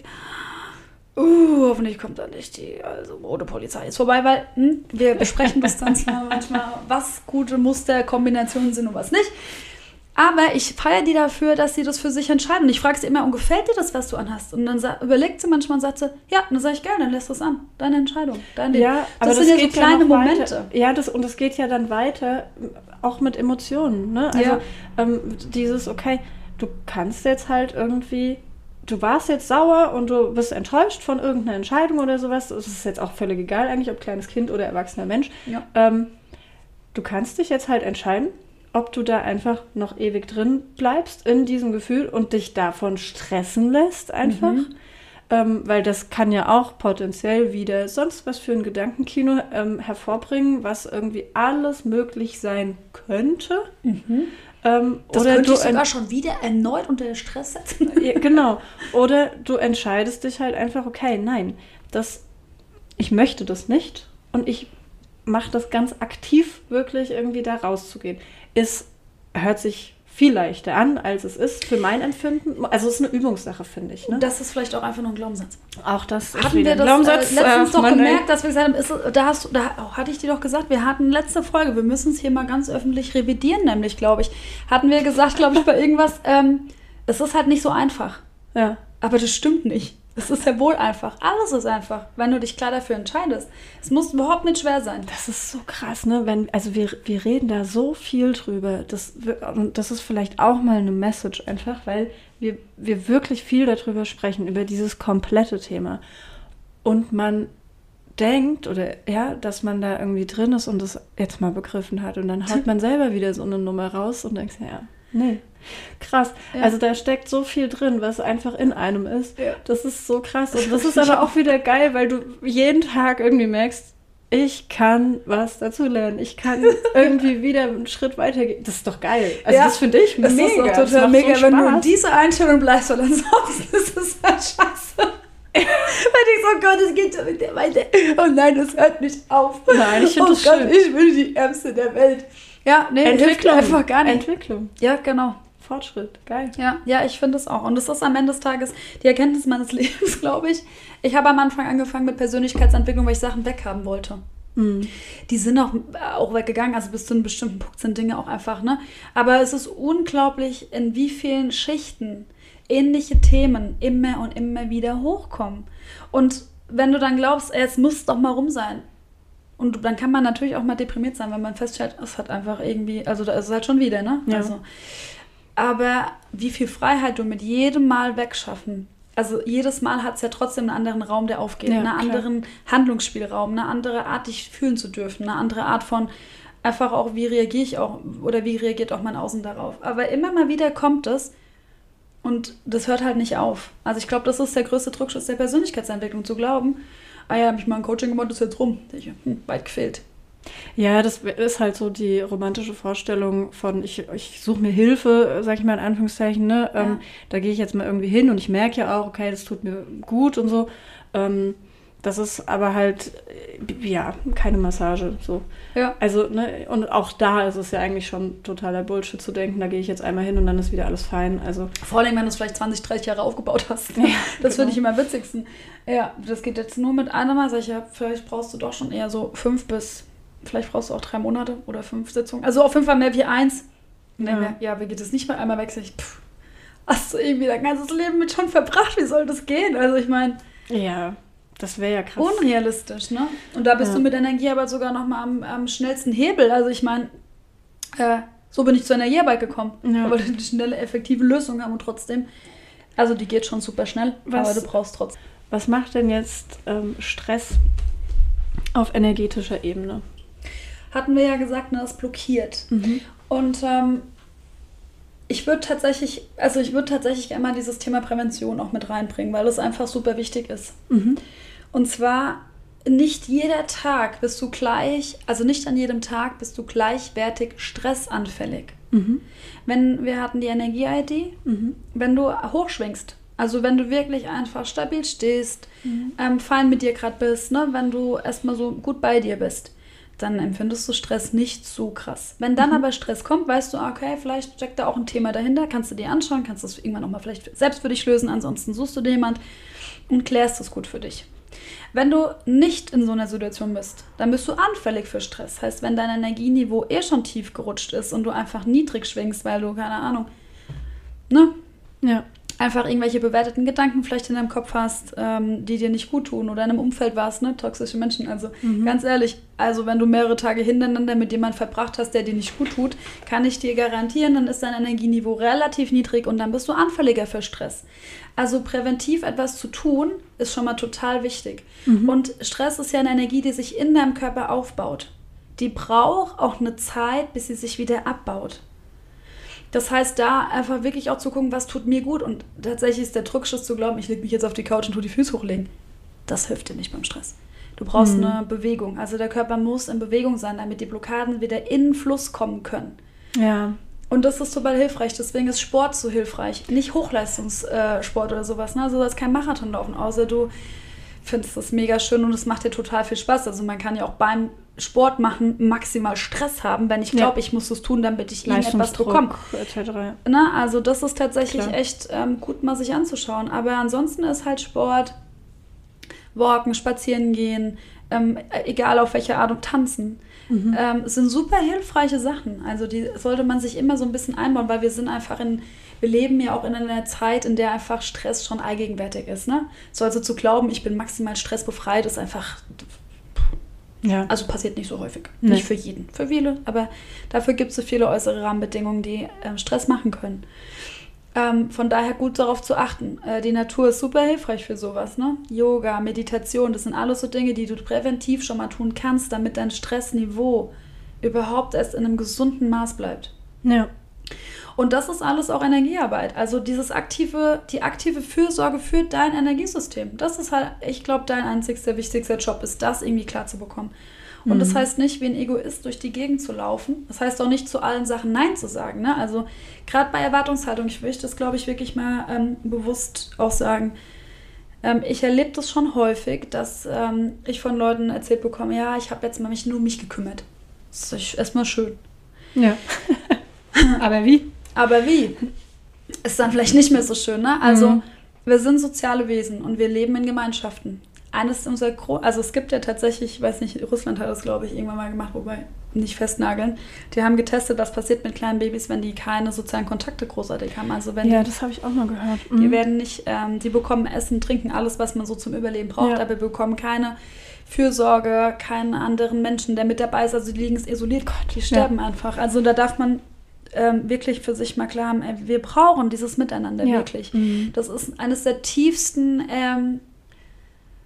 uh, hoffentlich kommt da nicht die also Modepolizei ist vorbei, weil hm, wir besprechen das dann manchmal, was gute Musterkombinationen sind und was nicht. Aber ich feiere die dafür, dass sie das für sich entscheiden. Und ich frage sie immer, und gefällt dir das, was du anhast? Und dann überlegt sie manchmal und sagt sie, ja, und dann sage ich, geil, dann lässt du es an. Deine Entscheidung, dein. Ja, aber das, das, sind ja geht so kleine ja Momente. Weiter. Ja, das, und es geht ja dann weiter, auch mit Emotionen. Ne? Also Ja. ähm, dieses, okay, du kannst jetzt halt irgendwie, du warst jetzt sauer und du bist enttäuscht von irgendeiner Entscheidung oder sowas. Das ist jetzt auch völlig egal eigentlich, ob kleines Kind oder erwachsener Mensch. Ja. Ähm, du kannst dich jetzt halt entscheiden, ob du da einfach noch ewig drin bleibst in diesem Gefühl und dich davon stressen lässt einfach. Mhm. Ähm, weil das kann ja auch potenziell wieder sonst was für ein Gedankenkino ähm, hervorbringen, was irgendwie alles möglich sein könnte. Ähm, Mhm. Das oder könnte du sogar schon wieder erneut unter Stress setzen. ja, genau. Oder du entscheidest dich halt einfach, okay, nein, das, ich möchte das nicht und ich mache das ganz aktiv, wirklich irgendwie da rauszugehen. Ist, hört sich viel leichter an, als es ist für mein Empfinden. Also es ist eine Übungssache, finde ich. Ne? Das ist vielleicht auch einfach nur ein Glaubenssatz. Auch das ist Hatten wir das Glaubenssatz. äh, letztens Ach, doch Mann, gemerkt, dass wir gesagt haben, ist, es- da, hast, da oh, hatte ich dir doch gesagt, wir hatten letzte Folge, wir müssen es hier mal ganz öffentlich revidieren, nämlich, glaube ich, hatten wir gesagt, glaube ich, bei irgendwas, ähm, es ist halt nicht so einfach. Ja. Aber das stimmt nicht. Es ist ja wohl einfach. Alles ist einfach, wenn du dich klar dafür entscheidest. Es muss überhaupt nicht schwer sein. Das ist so krass, ne? Wenn, also wir, wir reden da so viel drüber. Das, und das ist vielleicht auch mal eine Message einfach, weil wir, wir wirklich viel darüber sprechen, über dieses komplette Thema. Und man denkt, oder ja, dass man da irgendwie drin ist und das jetzt mal begriffen hat. Und dann haut man selber wieder so eine Nummer raus und denkt, ja, nee. Krass. Ja. Also da steckt so viel drin, was einfach in einem ist. Ja. Das ist so krass. Und das ist aber auch wieder geil, weil du jeden Tag irgendwie merkst, ich kann was dazu lernen. Ich kann irgendwie wieder einen Schritt weitergehen. Das ist doch geil. Also Ja, das finde ich Das mega. ist doch Das total macht mega, so wenn du in Spaß. diese Einstellung bleibst, weil ansonsten ist es halt scheiße. Weil ich so, oh Gott, es geht schon wieder weiter. Oh nein, das hört nicht auf. Nein, ich find oh das Gott, schön. ich bin die Ärmste der Welt. Ja, nee, Entwicklung. einfach gar nicht. Entwicklung. Ja, genau. Fortschritt. Geil. Ja, ja, ich finde es auch. Und das ist am Ende des Tages die Erkenntnis meines Lebens, glaube ich. Ich habe am Anfang angefangen mit Persönlichkeitsentwicklung, weil ich Sachen weghaben wollte. Mhm. Die sind auch, auch weggegangen, also bis zu einem bestimmten Punkt sind Dinge auch einfach, ne? Aber es ist unglaublich, in wie vielen Schichten ähnliche Themen immer und immer wieder hochkommen. Und wenn du dann glaubst, ey, es muss doch mal rum sein. Und dann kann man natürlich auch mal deprimiert sein, wenn man feststellt, es hat einfach irgendwie, also da ist es halt schon wieder, ne? Ja. Also, aber wie viel Freiheit du mit jedem Mal wegschaffen. Also jedes Mal hat es ja trotzdem einen anderen Raum, der aufgeht, Ja, einen klar. anderen Handlungsspielraum, eine andere Art, dich fühlen zu dürfen, eine andere Art von einfach auch, wie reagiere ich auch oder wie reagiert auch mein Außen darauf. Aber immer mal wieder kommt es und das hört halt nicht auf. Also ich glaube, das ist der größte Druckschuss der Persönlichkeitsentwicklung, zu glauben, ah ja, habe ich mal ein Coaching gemacht, ist jetzt rum. Ich, hm, weit gefehlt. Ja, das ist halt so die romantische Vorstellung von, ich, ich suche mir Hilfe, sag ich mal in Anführungszeichen, ne? Ja. Ähm, da gehe ich jetzt mal irgendwie hin und ich merke ja auch, okay, das tut mir gut und so. Ähm, das ist aber halt, äh, ja, keine Massage, so. Ja. Also, ne, und auch da ist es ja eigentlich schon totaler Bullshit zu denken, da gehe ich jetzt einmal hin und dann ist wieder alles fein. Also, Vor allem, wenn du es vielleicht 20, 30 Jahre aufgebaut hast. Ja, das finde genau. ich immer am witzigsten. Ja, das geht jetzt nur mit einer ja, vielleicht brauchst du doch schon eher so fünf bis, vielleicht brauchst du auch drei Monate oder fünf Sitzungen. Also auf jeden Fall mehr wie eins. Ja. ja. ja, wie geht es nicht mal einmal ich, pff, hast du irgendwie dein ganzes Leben mit schon verbracht? Wie soll das gehen? Also ich meine, ja, das wäre ja krass. unrealistisch, ne? Und da bist Ja. du mit Energiearbeit sogar noch mal am, am schnellsten Hebel. Also ich meine, äh, so bin ich zur Energiearbeit gekommen. Ja. Aber die schnelle, effektive Lösung haben und trotzdem, also die geht schon super schnell, Was- aber du brauchst trotzdem. Was macht denn jetzt ähm, Stress auf energetischer Ebene? Hatten wir ja gesagt, ne, das blockiert. Und ähm, ich würde tatsächlich, also ich würde tatsächlich gerne mal dieses Thema Prävention auch mit reinbringen, weil es einfach super wichtig ist. Mhm. Und zwar nicht jeder Tag bist du gleich, also nicht an jedem Tag bist du gleichwertig stressanfällig. Mhm. Wenn wir hatten die Energie-ID, Mhm. wenn du hochschwingst, also wenn du wirklich einfach stabil stehst, ähm, fein mit dir gerade bist, ne? wenn du erstmal so gut bei dir bist, dann empfindest du Stress nicht so krass. Wenn dann aber Stress kommt, weißt du, okay, vielleicht steckt da auch ein Thema dahinter, kannst du dir anschauen, kannst das irgendwann nochmal vielleicht selbst für dich lösen, ansonsten suchst du dir jemand und klärst das gut für dich. Wenn du nicht in so einer Situation bist, dann bist du anfällig für Stress. Heißt, wenn dein Energieniveau eh schon tief gerutscht ist und du einfach niedrig schwingst, weil du, keine Ahnung, ne, Ja. einfach irgendwelche bewerteten Gedanken vielleicht in deinem Kopf hast, ähm, die dir nicht gut tun oder in einem Umfeld warst, ne, toxische Menschen. Also ganz ehrlich, also wenn du mehrere Tage hintereinander mit jemandem verbracht hast, der dir nicht gut tut, kann ich dir garantieren, dann ist dein Energieniveau relativ niedrig und dann bist du anfälliger für Stress. Also präventiv etwas zu tun, ist schon mal total wichtig. Und Stress ist ja eine Energie, die sich in deinem Körper aufbaut. Die braucht auch eine Zeit, bis sie sich wieder abbaut. Das heißt, da einfach wirklich auch zu gucken, was tut mir gut. Und tatsächlich ist der Druckschuss zu glauben, ich lege mich jetzt auf die Couch und tue die Füße hochlegen. Das hilft dir nicht beim Stress. Du brauchst eine Bewegung. Also der Körper muss in Bewegung sein, damit die Blockaden wieder in Fluss kommen können. Ja. Und das ist total hilfreich. Deswegen ist Sport so hilfreich. Nicht Hochleistungssport oder sowas. Ne? Also du sollst kein Marathon laufen, außer du findest das mega schön und es macht dir total viel Spaß. Also man kann ja auch beim Sport machen maximal Stress haben, wenn ich glaube, Ja. ich muss es tun, damit ich irgendetwas Leistungsdruck bekomme. etc. Ne? Also das ist tatsächlich Klar. echt ähm, gut mal sich anzuschauen. Aber ansonsten ist halt Sport, Walken, Spazieren gehen, ähm, egal auf welche Art und Tanzen, Mhm. ähm, sind super hilfreiche Sachen. Also die sollte man sich immer so ein bisschen einbauen, weil wir sind einfach in, wir leben ja auch in einer Zeit, in der einfach Stress schon allgegenwärtig ist. Ne? So also zu glauben, ich bin maximal stressbefreit, ist einfach ja. also passiert nicht so häufig. Nee. Nicht für jeden. Für viele, aber dafür gibt es so viele äußere Rahmenbedingungen, die ähm, Stress machen können. Ähm, von daher gut darauf zu achten. Äh, die Natur ist super hilfreich für sowas. Ne? Yoga, Meditation, das sind alles so Dinge, die du präventiv schon mal tun kannst, damit dein Stressniveau überhaupt erst in einem gesunden Maß bleibt. ja. Und das ist alles auch Energiearbeit. Also dieses aktive, die aktive Fürsorge für dein Energiesystem. Das ist halt, ich glaube, dein einzigster, wichtigster Job ist, das irgendwie klar zu bekommen. Und das heißt nicht, wie ein Egoist durch die Gegend zu laufen. Das heißt auch nicht, zu allen Sachen Nein zu sagen. Ne? Also gerade bei Erwartungshaltung, ich möchte das, glaube ich, wirklich mal ähm, bewusst auch sagen. Ähm, ich erlebe das schon häufig, dass ähm, ich von Leuten erzählt bekomme, ja, ich habe jetzt mal mich nur um mich gekümmert. Das ist erstmal schön. ja. Aber wie? Aber wie? Ist dann vielleicht nicht mehr so schön, ne? Also, Mhm. wir sind soziale Wesen und wir leben in Gemeinschaften. Eines unserer Gro also es gibt ja tatsächlich, ich weiß nicht, Russland hat das, glaube ich, irgendwann mal gemacht, wobei nicht festnageln. Die haben getestet, was passiert mit kleinen Babys, wenn die keine sozialen Kontakte großartig haben. Also wenn Ja, die, das habe ich auch mal gehört. die Mhm. werden nicht, ähm, die bekommen Essen, Trinken, alles, was man so zum Überleben braucht, Ja. aber bekommen keine Fürsorge, keinen anderen Menschen, der mit dabei ist. Also die liegen isoliert, Gott, die sterben einfach. Also da darf man ähm, wirklich für sich mal klar haben, ey, wir brauchen dieses Miteinander Ja. wirklich. Mhm. Das ist eines der tiefsten ähm,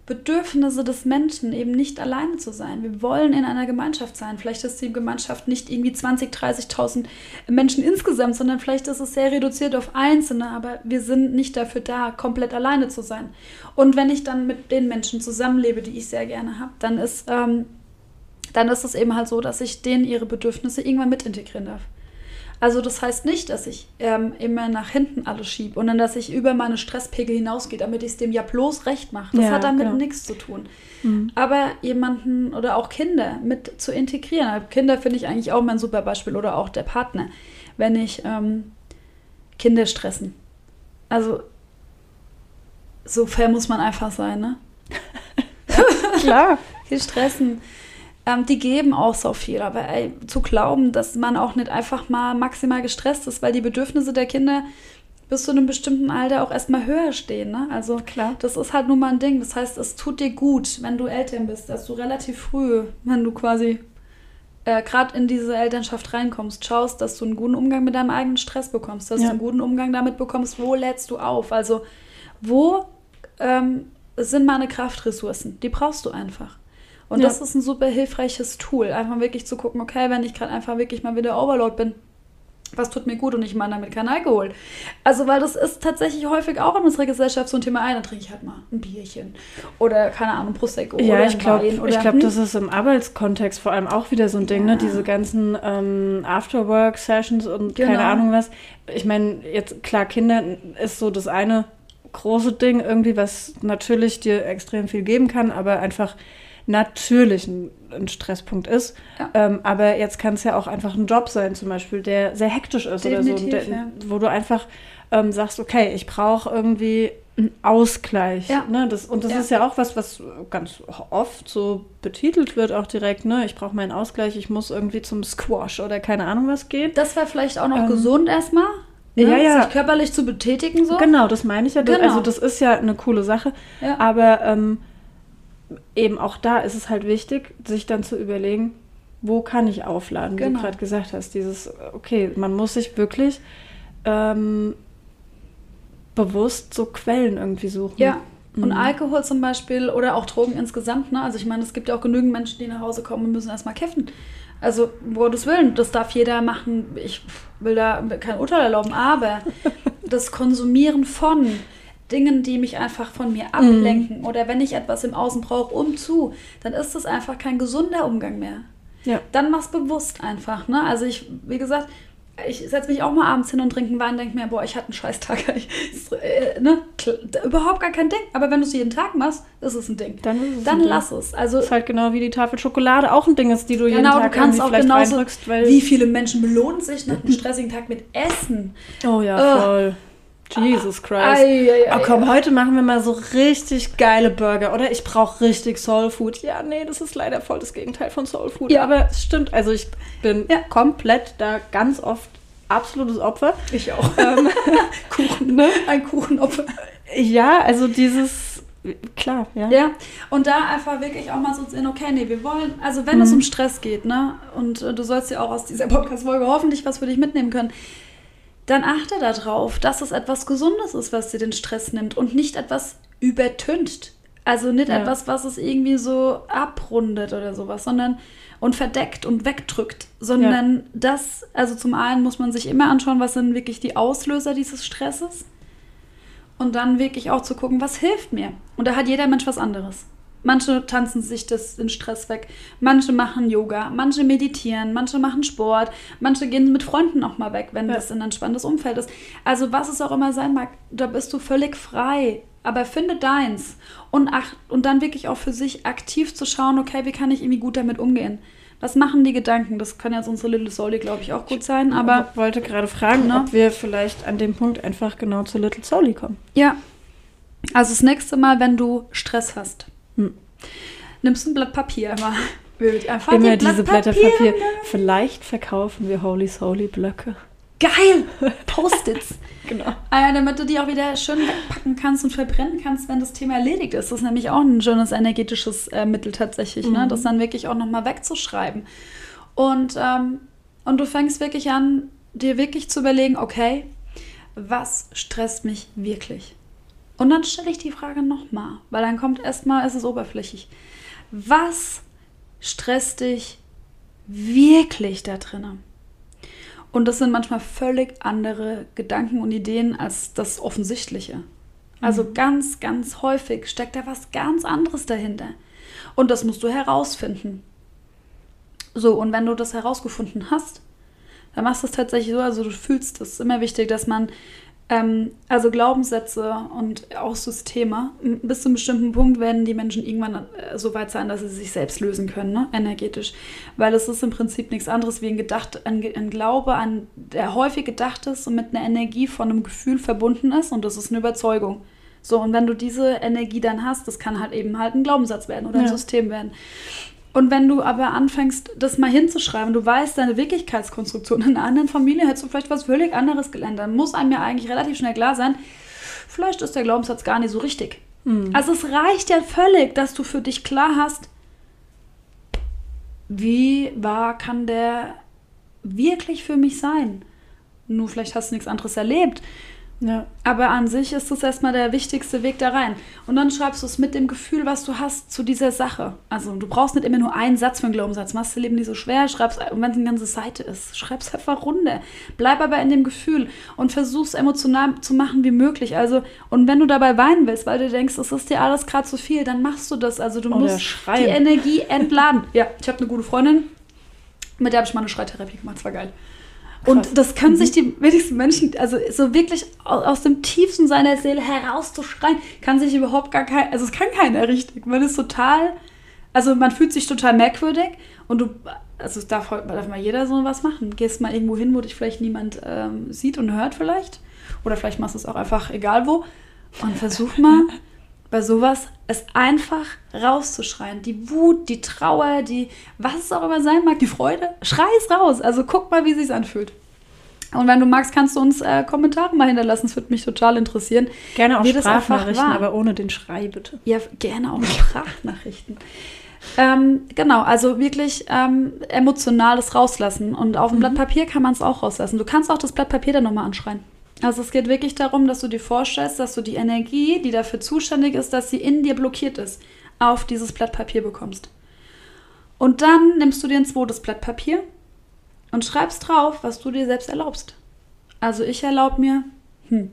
Bedürfnisse des Menschen, eben nicht alleine zu sein. Wir wollen in einer Gemeinschaft sein. Vielleicht ist die Gemeinschaft nicht irgendwie 20, 30.000 Menschen insgesamt, sondern vielleicht ist es sehr reduziert auf Einzelne, aber wir sind nicht dafür da, komplett alleine zu sein. Und wenn ich dann mit den Menschen zusammenlebe, die ich sehr gerne habe, dann ist, ähm, dann ist es eben halt so, dass ich denen ihre Bedürfnisse irgendwann mit integrieren darf. Also das heißt nicht, dass ich ähm, immer nach hinten alles schiebe und dann, dass ich über meine Stresspegel hinausgehe, damit ich es dem ja bloß recht mache. Das Ja, hat damit genau. nichts zu tun. Mhm. Aber jemanden oder auch Kinder mit zu integrieren. Also Kinder finde ich eigentlich auch mal ein super Beispiel oder auch der Partner. Wenn ich ähm, Kinder stressen. Also so fair muss man einfach sein, ne? Klar. Die stressen. Ähm, die geben auch so viel. Aber ey, zu glauben, dass man auch nicht einfach mal maximal gestresst ist, weil die Bedürfnisse der Kinder bis zu einem bestimmten Alter auch erstmal höher stehen. Ne? Also Klar. das ist halt nun mal ein Ding. Das heißt, es tut dir gut, wenn du Eltern bist, dass du relativ früh, wenn du quasi äh, gerade in diese Elternschaft reinkommst, schaust, dass du einen guten Umgang mit deinem eigenen Stress bekommst, dass Ja. du einen guten Umgang damit bekommst, wo lädst du auf? Also wo ähm, sind meine Kraftressourcen? Die brauchst du einfach. Und Ja. das ist ein super hilfreiches Tool, einfach wirklich zu gucken, okay, wenn ich gerade einfach wirklich mal wieder Overload bin, was tut mir gut und ich meine damit kein Alkohol. Also, weil das ist tatsächlich häufig auch in unserer Gesellschaft so ein Thema, ein, dann trinke ich halt mal ein Bierchen oder keine Ahnung, Prosecco Ja, oder ich glaube, ich glaub, hm? das ist im Arbeitskontext vor allem auch wieder so ein Ding, Ja. ne? Diese ganzen ähm, Afterwork-Sessions und keine Genau. Ahnung was. Ich meine, jetzt klar, Kinder ist so das eine große Ding irgendwie, was natürlich dir extrem viel geben kann, aber einfach natürlich ein, ein Stresspunkt ist. Ja. Ähm, aber jetzt kann es ja auch einfach ein Job sein, zum Beispiel, der sehr hektisch ist oder so, Definitiv, der, ja. wo du einfach ähm, sagst, okay, ich brauche irgendwie einen Ausgleich. Ja. Ne? Das, und das ist ja auch was, was ganz oft so betitelt wird, auch direkt, ne? Ich brauche meinen Ausgleich, ich muss irgendwie zum Squash oder keine Ahnung was gehen. Das wäre vielleicht auch noch Ähm, gesund erstmal, ne? ja, ja. sich körperlich zu betätigen so. Genau, das meine ich ja. Das- Genau. Also das ist ja eine coole Sache. Aber ähm, eben auch da ist es halt wichtig, sich dann zu überlegen, wo kann ich aufladen, wie Genau. du gerade gesagt hast. Dieses, okay, man muss sich wirklich ähm, bewusst so Quellen irgendwie suchen. Ja. Und Mhm. Alkohol zum Beispiel oder auch Drogen insgesamt, ne? Also ich meine, es gibt ja auch genügend Menschen, die nach Hause kommen und müssen erstmal kiffen. Also, Gottes Willen, das darf jeder machen. Ich will da kein Urteil erlauben, aber das Konsumieren von Dingen, die mich einfach von mir ablenken oder wenn ich etwas im Außen brauche, um zu, dann ist das einfach kein gesunder Umgang mehr. Ja. Dann mach's bewusst einfach. Ne? Also ich, wie gesagt, ich setze mich auch mal abends hin und trinke einen Wein und denke mir, boah, ich hatte einen Scheißtag. Ich, äh, ne? Überhaupt gar kein Ding. Aber wenn du es jeden Tag machst, ist es ein Ding. Dann, es Dann ein Ding. lass es. Also ist halt genau wie die Tafel Schokolade auch ein Ding ist, die du jeden genau, Tag du kannst auch genauso, weil wie viele Menschen belohnen sich nach einem stressigen Tag mit Essen. Oh ja, voll. Jesus Christ. Ei, ei, ei, oh komm, heute machen wir mal so richtig geile Burger, oder? Ich brauche richtig Soul Food. Ja, nee, das ist leider voll das Gegenteil von Soul Food. Ja. Aber es stimmt, also ich bin Ja. komplett da ganz oft absolutes Opfer. Ich auch. Ähm, Kuchen, ne? Ein Kuchenopfer. ja, also dieses, klar, ja. Ja, und da einfach wirklich auch mal so sehen, okay, nee, wir wollen, also wenn es um Stress geht, ne, und äh, du sollst ja auch aus dieser Podcast-Folge hoffentlich was für dich mitnehmen können, dann achte darauf, dass es etwas Gesundes ist, was dir den Stress nimmt und nicht etwas übertüncht. Also nicht Ja. etwas, was es irgendwie so abrundet oder sowas, sondern und verdeckt und wegdrückt, sondern das, also zum einen muss man sich immer anschauen, was sind wirklich die Auslöser dieses Stresses und dann wirklich auch zu gucken, was hilft mir. Und da hat jeder Mensch was anderes. Manche tanzen sich das, den Stress weg, manche machen Yoga, manche meditieren, manche machen Sport, manche gehen mit Freunden auch mal weg, wenn Ja. das ein entspanntes Umfeld ist. Also was es auch immer sein mag, da bist du völlig frei. Aber finde deins und, ach, und dann wirklich auch für sich aktiv zu schauen, okay, wie kann ich irgendwie gut damit umgehen? Was machen die Gedanken? Das kann jetzt unsere Little Soul, glaube ich, auch gut sein. Aber ich wollte gerade fragen, Ne? ob wir vielleicht an dem Punkt einfach genau zu Little Soli kommen. Ja. Also das nächste Mal, wenn du Stress hast, Hm. nimmst du ein Blatt Papier immer. Einfach Immer die diese Blatt Blätter Papier. Vielleicht verkaufen wir Holy Soli Blöcke. Geil! Post-its. Genau. äh, damit du die auch wieder schön wegpacken kannst und verbrennen kannst, wenn das Thema erledigt ist. Das ist nämlich auch ein schönes energetisches äh, Mittel tatsächlich, ne? Mhm. das dann wirklich auch nochmal wegzuschreiben. Und, ähm, und du fängst wirklich an, dir wirklich zu überlegen, okay, was stresst mich wirklich? Und dann stelle ich die Frage nochmal, weil dann kommt erstmal, ist es oberflächlich. Was stresst dich wirklich da drinnen? Und das sind manchmal völlig andere Gedanken und Ideen als das Offensichtliche. Also ganz, ganz häufig steckt da was ganz anderes dahinter. Und das musst du herausfinden. So, und wenn du das herausgefunden hast, dann machst du es tatsächlich so, also du fühlst es. Ist immer wichtig, dass man ähm, also Glaubenssätze und auch Systeme, bis zu einem bestimmten Punkt werden die Menschen irgendwann äh, so weit sein, dass sie sich selbst lösen können, ne? energetisch. Weil es ist im Prinzip nichts anderes wie ein, Gedacht, ein, ein Glaube, an, der häufig gedacht ist und mit einer Energie von einem Gefühl verbunden ist und das ist eine Überzeugung. So, und wenn du diese Energie dann hast, das kann halt eben halt ein Glaubenssatz werden oder ein Ja. System werden. Und wenn du aber anfängst, das mal hinzuschreiben, du weißt deine Wirklichkeitskonstruktion, in einer anderen Familie hättest du vielleicht was völlig anderes gelernt, dann muss einem ja eigentlich relativ schnell klar sein, vielleicht ist der Glaubenssatz gar nicht so richtig. Also es reicht ja völlig, dass du für dich klar hast, wie wahr kann der wirklich für mich sein? Nur vielleicht hast du nichts anderes erlebt. Ja. Aber an sich ist das erstmal der wichtigste Weg da rein. Und dann schreibst du es mit dem Gefühl, was du hast zu dieser Sache. Also du brauchst nicht immer nur einen Satz für einen Glaubenssatz. Machst du Leben nicht so schwer, schreibst, und wenn es eine ganze Seite ist, schreib's einfach runter. Bleib aber in dem Gefühl und versuch's emotional zu machen wie möglich. Also, und wenn du dabei weinen willst, weil du denkst, es ist dir alles gerade zu viel, dann machst du das. Also du Oder musst schreien. die Energie entladen. Ja, ich habe eine gute Freundin, mit der habe ich mal eine Schreitherapie gemacht, das war geil. Und das können sich die wenigsten Menschen, also so wirklich aus, aus dem tiefsten seiner Seele herauszuschreien, kann sich überhaupt gar kein, also es kann keiner richtig. Man ist total, also man fühlt sich total merkwürdig und du, also es darf, darf mal jeder so was machen. Gehst mal irgendwo hin, wo dich vielleicht niemand ähm, sieht und hört vielleicht. Oder vielleicht machst du es auch einfach egal wo. Und versuch mal bei sowas es einfach rauszuschreien. Die Wut, die Trauer, die, was es auch immer sein mag, die Freude, schrei es raus. Also guck mal, wie es sich anfühlt. Und wenn du magst, kannst du uns äh, Kommentare mal hinterlassen. Das würde mich total interessieren. Gerne auch Sprachnachrichten, aber ohne den Schrei, bitte. Ja, gerne auch Sprachnachrichten. ähm, genau, also wirklich ähm, emotionales rauslassen. Und auf dem Blatt Papier kann man es auch rauslassen. Du kannst auch das Blatt Papier dann nochmal anschreien. Also es geht wirklich darum, dass du dir vorstellst, dass du die Energie, die dafür zuständig ist, dass sie in dir blockiert ist, auf dieses Blatt Papier bekommst. Und dann nimmst du dir ein zweites Blatt Papier und schreibst drauf, was du dir selbst erlaubst. Also ich erlaube mir, hm,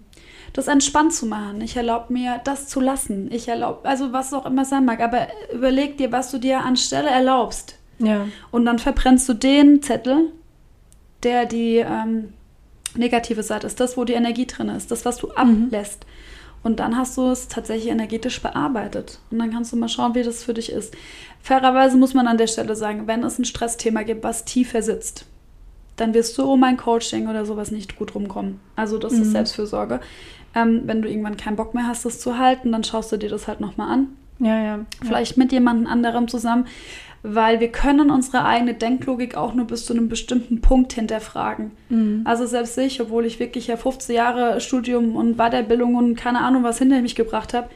das entspannt zu machen. Ich erlaube mir, das zu lassen. Ich erlaube, also was auch immer sein mag. Aber überleg dir, was du dir anstelle erlaubst. Ja. Und dann verbrennst du den Zettel der die ähm, negative Seite ist, das, wo die Energie drin ist, das, was du Mhm. ablässt. Und dann hast du es tatsächlich energetisch bearbeitet. Und dann kannst du mal schauen, wie das für dich ist. Fairerweise muss man an der Stelle sagen, wenn es ein Stressthema gibt, was tiefer sitzt, dann wirst du um ein Coaching oder sowas nicht gut rumkommen. Also das ist Mhm. Selbstfürsorge. Ähm, wenn du irgendwann keinen Bock mehr hast, das zu halten, dann schaust du dir das halt nochmal an. Ja, ja. Vielleicht mit jemand anderem zusammen, weil wir können unsere eigene Denklogik auch nur bis zu einem bestimmten Punkt hinterfragen. Mhm. Also selbst ich, obwohl ich wirklich ja 15 Jahre Studium und Weiterbildung und keine Ahnung was hinter mich gebracht habe,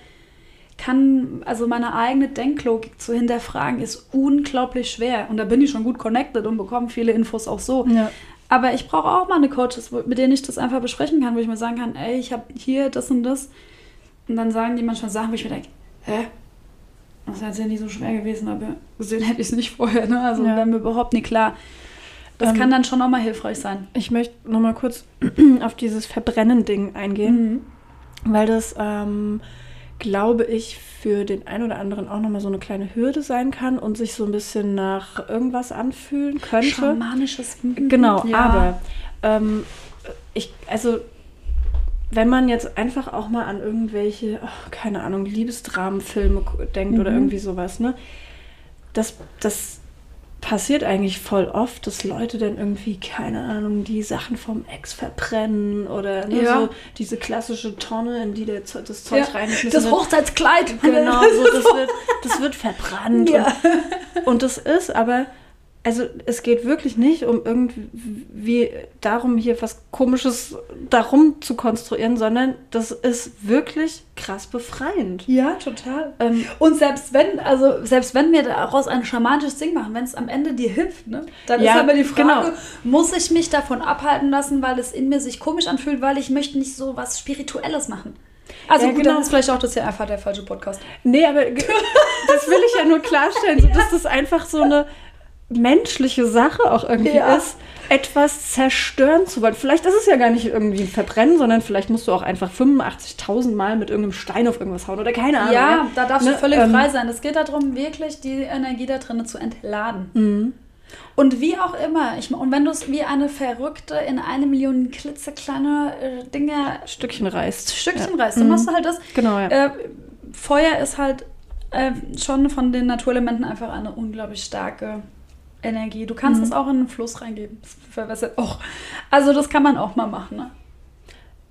kann, also meine eigene Denklogik zu hinterfragen, ist unglaublich schwer. Und da bin ich schon gut connected und bekomme viele Infos auch so. Ja. Aber ich brauche auch mal eine Coaches, mit denen ich das einfach besprechen kann, wo ich mir sagen kann, ey, ich habe hier das und das. Und dann sagen die manchmal Sachen, wo ich mir denke, hä? Das ist ja nicht so schwer gewesen, aber gesehen hätte ich es nicht vorher. Ne? Also Ja. wäre mir überhaupt nicht klar. Das Ähm, kann dann schon auch mal hilfreich sein. Ich möchte noch mal kurz auf dieses Verbrennen-Ding eingehen, Mhm. weil das, ähm, glaube ich, für den einen oder anderen auch noch mal so eine kleine Hürde sein kann und sich so ein bisschen nach irgendwas anfühlen könnte. Schamanisches. Genau, Ja. aber ähm, ich, also wenn man jetzt einfach auch mal an irgendwelche, oh, keine Ahnung, Liebesdramenfilme denkt oder Mhm. irgendwie sowas, ne? Das, das passiert eigentlich voll oft, dass Leute dann irgendwie, keine Ahnung, die Sachen vom Ex verbrennen oder ne, Ja. so diese klassische Tonne, in die der, das Zeug Ja, reingeschmissen Das. Hochzeitskleid. Genau, so, das, wird, das wird verbrannt. Ja. Und, und das ist aber, also es geht wirklich nicht um irgendwie darum, hier was Komisches darum zu konstruieren, sondern das ist wirklich krass befreiend. Ja, total. Ähm, Und selbst wenn, also selbst wenn wir daraus ein schamanisches Ding machen, wenn es am Ende dir hilft, ne, dann Ja, ist aber die Frage, genau. muss ich mich davon abhalten lassen, weil es in mir sich komisch anfühlt, weil ich möchte nicht so was Spirituelles machen. Also Ja, gut, genau. dann ist vielleicht auch das hier einfach der falsche Podcast. nee, aber das will ich ja nur klarstellen, so, dass das einfach so eine menschliche Sache auch irgendwie Ja. ist, etwas zerstören zu wollen. Vielleicht ist es ja gar nicht irgendwie ein Verbrennen, sondern vielleicht musst du auch einfach 85.000 Mal mit irgendeinem Stein auf irgendwas hauen oder keine Ahnung. Ja, da darfst Ne, du völlig ähm, frei sein. Es geht darum, wirklich die Energie da drinnen zu entladen. Mhm. Und wie auch immer, ich, und wenn du es wie eine Verrückte in eine Million klitzekleine äh, Dinge, Stückchen reißt. Stückchen ja. reißt, dann Mhm. machst du halt das. Genau, ja. Äh, Feuer ist halt äh, schon von den Naturelementen einfach eine unglaublich starke Energie. Du kannst Mhm. es auch in einen Fluss reingeben. Das verwässert auch. Also das kann man auch mal machen. Ne?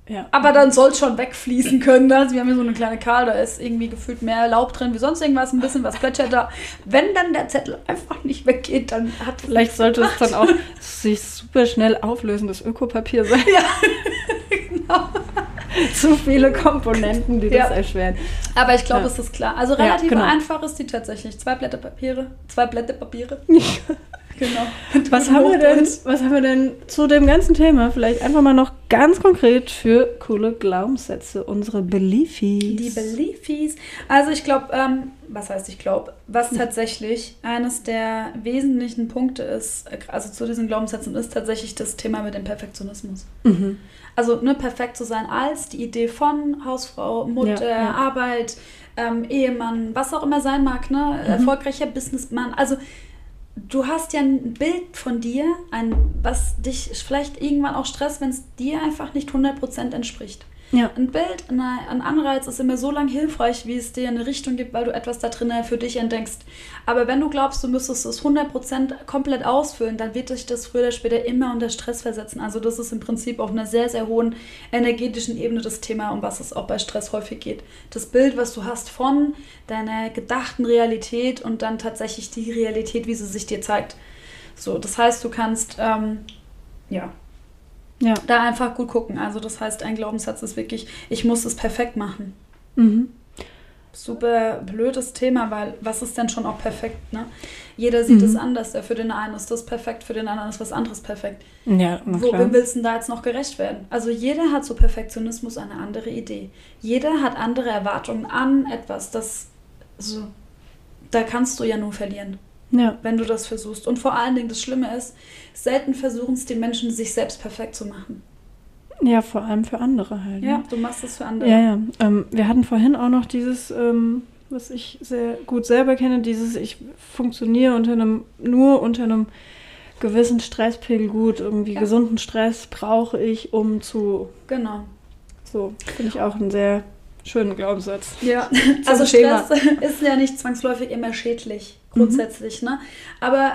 Ja. Aber dann soll es schon wegfließen können. Ne? Also wir haben hier so eine kleine Karl, da ist irgendwie gefühlt mehr Laub drin wie sonst irgendwas, ein bisschen was plätschert da. Wenn dann der Zettel einfach nicht weggeht, dann hat Vielleicht sollte es dann auch sich super schnell auflösendes Ökopapier sein. Ja, Zu viele Komponenten, die das Ja. erschweren. Aber ich glaube, Ja. es ist klar. Also Ja, relativ genau. einfach ist die tatsächlich. Zwei Blätter Papiere. Zwei Blätter Papiere. genau. Was haben, wir denn, was haben wir denn zu dem ganzen Thema? Vielleicht einfach mal noch ganz konkret für coole Glaubenssätze, unsere Beliefis. Die Beliefs. Also ich glaube, ähm, was heißt ich glaube, was tatsächlich eines der wesentlichen Punkte ist, also zu diesen Glaubenssätzen, ist tatsächlich das Thema mit dem Perfektionismus. Mhm. Also nur perfekt zu sein als die Idee von Hausfrau, Mutter, Ja, ja. Arbeit, ähm, Ehemann, was auch immer sein mag, ne? Mhm. Erfolgreicher Businessman. Also du hast ja ein Bild von dir, ein, was dich vielleicht irgendwann auch stresst, wenn es dir einfach nicht 100% entspricht. Ja. Ein Bild, ein Anreiz ist immer so lang hilfreich, wie es dir eine Richtung gibt, weil du etwas da drin für dich entdeckst. Aber wenn du glaubst, du müsstest es 100% komplett ausfüllen, dann wird dich das früher oder später immer unter Stress versetzen. Also das ist im Prinzip auf einer sehr, sehr hohen energetischen Ebene das Thema, um was es auch bei Stress häufig geht. Das Bild, was du hast von deiner gedachten Realität und dann tatsächlich die Realität, wie sie sich dir zeigt. So, das heißt, du kannst, ähm, ja, Ja. da einfach gut gucken. Also das heißt, ein Glaubenssatz ist wirklich, ich muss es perfekt machen. Mhm. Super blödes Thema, weil was ist denn schon auch perfekt, ne? Jeder sieht Mhm. es anders. Der für den einen ist das perfekt, für den anderen ist was anderes perfekt. Ja, Wo, klar. wem willst du denn da jetzt noch gerecht werden? Also jeder hat zu Perfektionismus eine andere Idee. Jeder hat andere Erwartungen an etwas, das so, da kannst du ja nur verlieren Ja. wenn du das versuchst. Und vor allen Dingen das Schlimme ist, selten versuchen es die Menschen, sich selbst perfekt zu machen. ja, vor allem für andere halt. ne? Ja, du machst es für andere. Ja, ja. Ähm, wir hatten vorhin auch noch dieses, ähm, was ich sehr gut selber kenne, dieses, ich funktioniere unter einem, nur unter einem gewissen Stresspegel gut, irgendwie Ja. gesunden Stress brauche ich, um zu. Genau. So, finde ich auch einen sehr schönen Glaubenssatz. Ja, also Thema. Stress ist ja nicht zwangsläufig immer schädlich, grundsätzlich, ne? Aber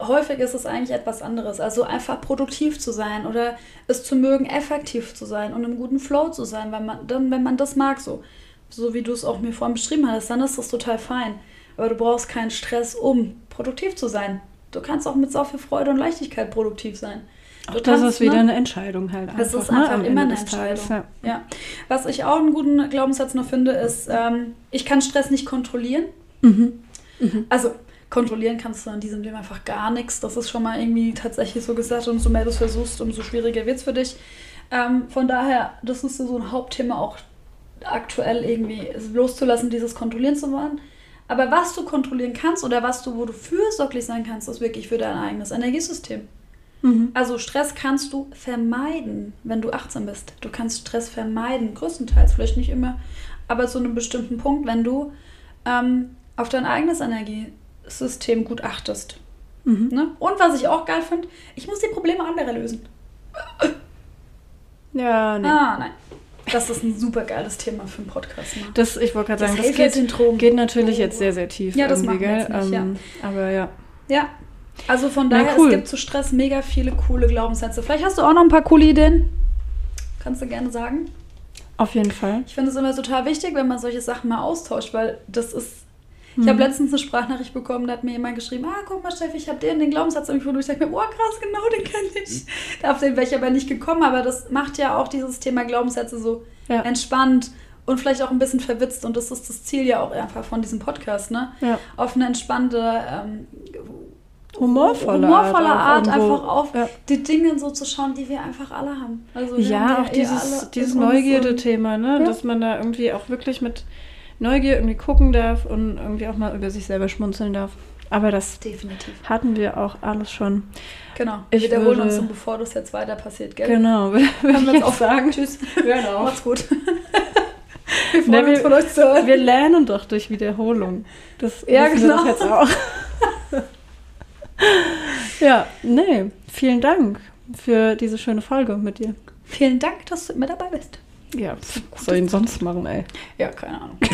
häufig ist es eigentlich etwas anderes. Also einfach produktiv zu sein oder es zu mögen, effektiv zu sein und im guten Flow zu sein, wenn man, dann, wenn man das mag, so. So wie du es auch mir vorhin beschrieben hast, dann ist das total fein. Aber du brauchst keinen Stress, um produktiv zu sein. Du kannst auch mit so viel Freude und Leichtigkeit produktiv sein. Auch Du das ist wieder ne? eine Entscheidung halt einfach. Das ist ne, einfach am immer Ende eine Tages, Entscheidung. Ja. Ja. Was ich auch einen guten Glaubenssatz noch finde, ist, ähm, ich kann Stress nicht kontrollieren. Mhm. Also kontrollieren kannst du in diesem Leben einfach gar nichts. Das ist schon mal irgendwie tatsächlich so gesagt. Und umso mehr du es versuchst, umso schwieriger wird es für dich. Ähm, von daher, das ist so ein Hauptthema auch aktuell irgendwie loszulassen, dieses Kontrollieren zu wollen. Aber was du kontrollieren kannst oder was du, wo du fürsorglich sein kannst, ist wirklich für dein eigenes Energiesystem. Mhm. Also Stress kannst du vermeiden, wenn du achtsam bist. Du kannst Stress vermeiden, größtenteils, vielleicht nicht immer, aber zu einem bestimmten Punkt, wenn du ähm, auf dein eigenes Energiesystem gut achtest. Mhm. Ne? Und was ich auch geil finde, ich muss die Probleme anderer lösen. Ja, nee. Ah, nein. Das ist ein super geiles Thema für einen Podcast. Ne? Das, ich wollte gerade Das sagen, das geht, Helfer-Syndrom. geht natürlich jetzt sehr, sehr tief. Ja, das machen wir jetzt nicht, ähm, Aber ja. Ja. Also von daher, cool. es gibt zu Stress mega viele coole Glaubenssätze. Vielleicht hast du auch noch ein paar coole Ideen. Kannst du gerne sagen. Auf jeden Fall. Ich finde es immer total wichtig, wenn man solche Sachen mal austauscht, weil das ist. Ich Mhm. habe letztens eine Sprachnachricht bekommen, da hat mir jemand geschrieben, ah, guck mal, Steffi, ich habe den, den Glaubenssatz irgendwie, wo ich dachte mir, oh krass, genau, den kenne ich. Auf den wäre ich aber nicht gekommen, aber das macht ja auch dieses Thema Glaubenssätze so Ja. entspannt und vielleicht auch ein bisschen verwitzt. Und das ist das Ziel ja auch einfach von diesem Podcast, ne? Ja. Auf eine entspannte, ähm, Humorvolle, humorvolle Art, irgendwo. einfach auf Ja. die Dinge so zu schauen, die wir einfach alle haben. Also wir Ja, auch die eh dieses, dieses Neugierde-Thema, ne? Ja. dass man da irgendwie auch wirklich mit Neugier irgendwie gucken darf und irgendwie auch mal über sich selber schmunzeln darf. Aber das Definitiv. hatten wir auch alles schon. Genau. Wir Ich wiederholen würde- uns, so, bevor das jetzt weiter passiert, gell? Genau, würde ich wir jetzt auch sagen. Tschüss. Genau. Macht's gut. wir Ne, freuen uns wir-. Wir lernen doch durch Wiederholung. Das Ja, wissen wir genau. doch jetzt auch. ja, nee, vielen Dank für diese schöne Folge mit dir. Vielen Dank, dass du immer dabei bist. Ja, was soll ich denn sonst machen, ey? Ja, keine Ahnung.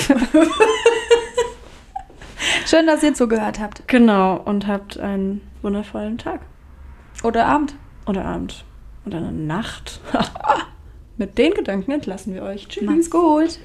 Schön, dass ihr zugehört habt. Genau, und habt einen wundervollen Tag. Oder Abend. Oder Abend. Oder eine Nacht. Mit den Gedanken entlassen wir euch. Tschüss. Macht's gut.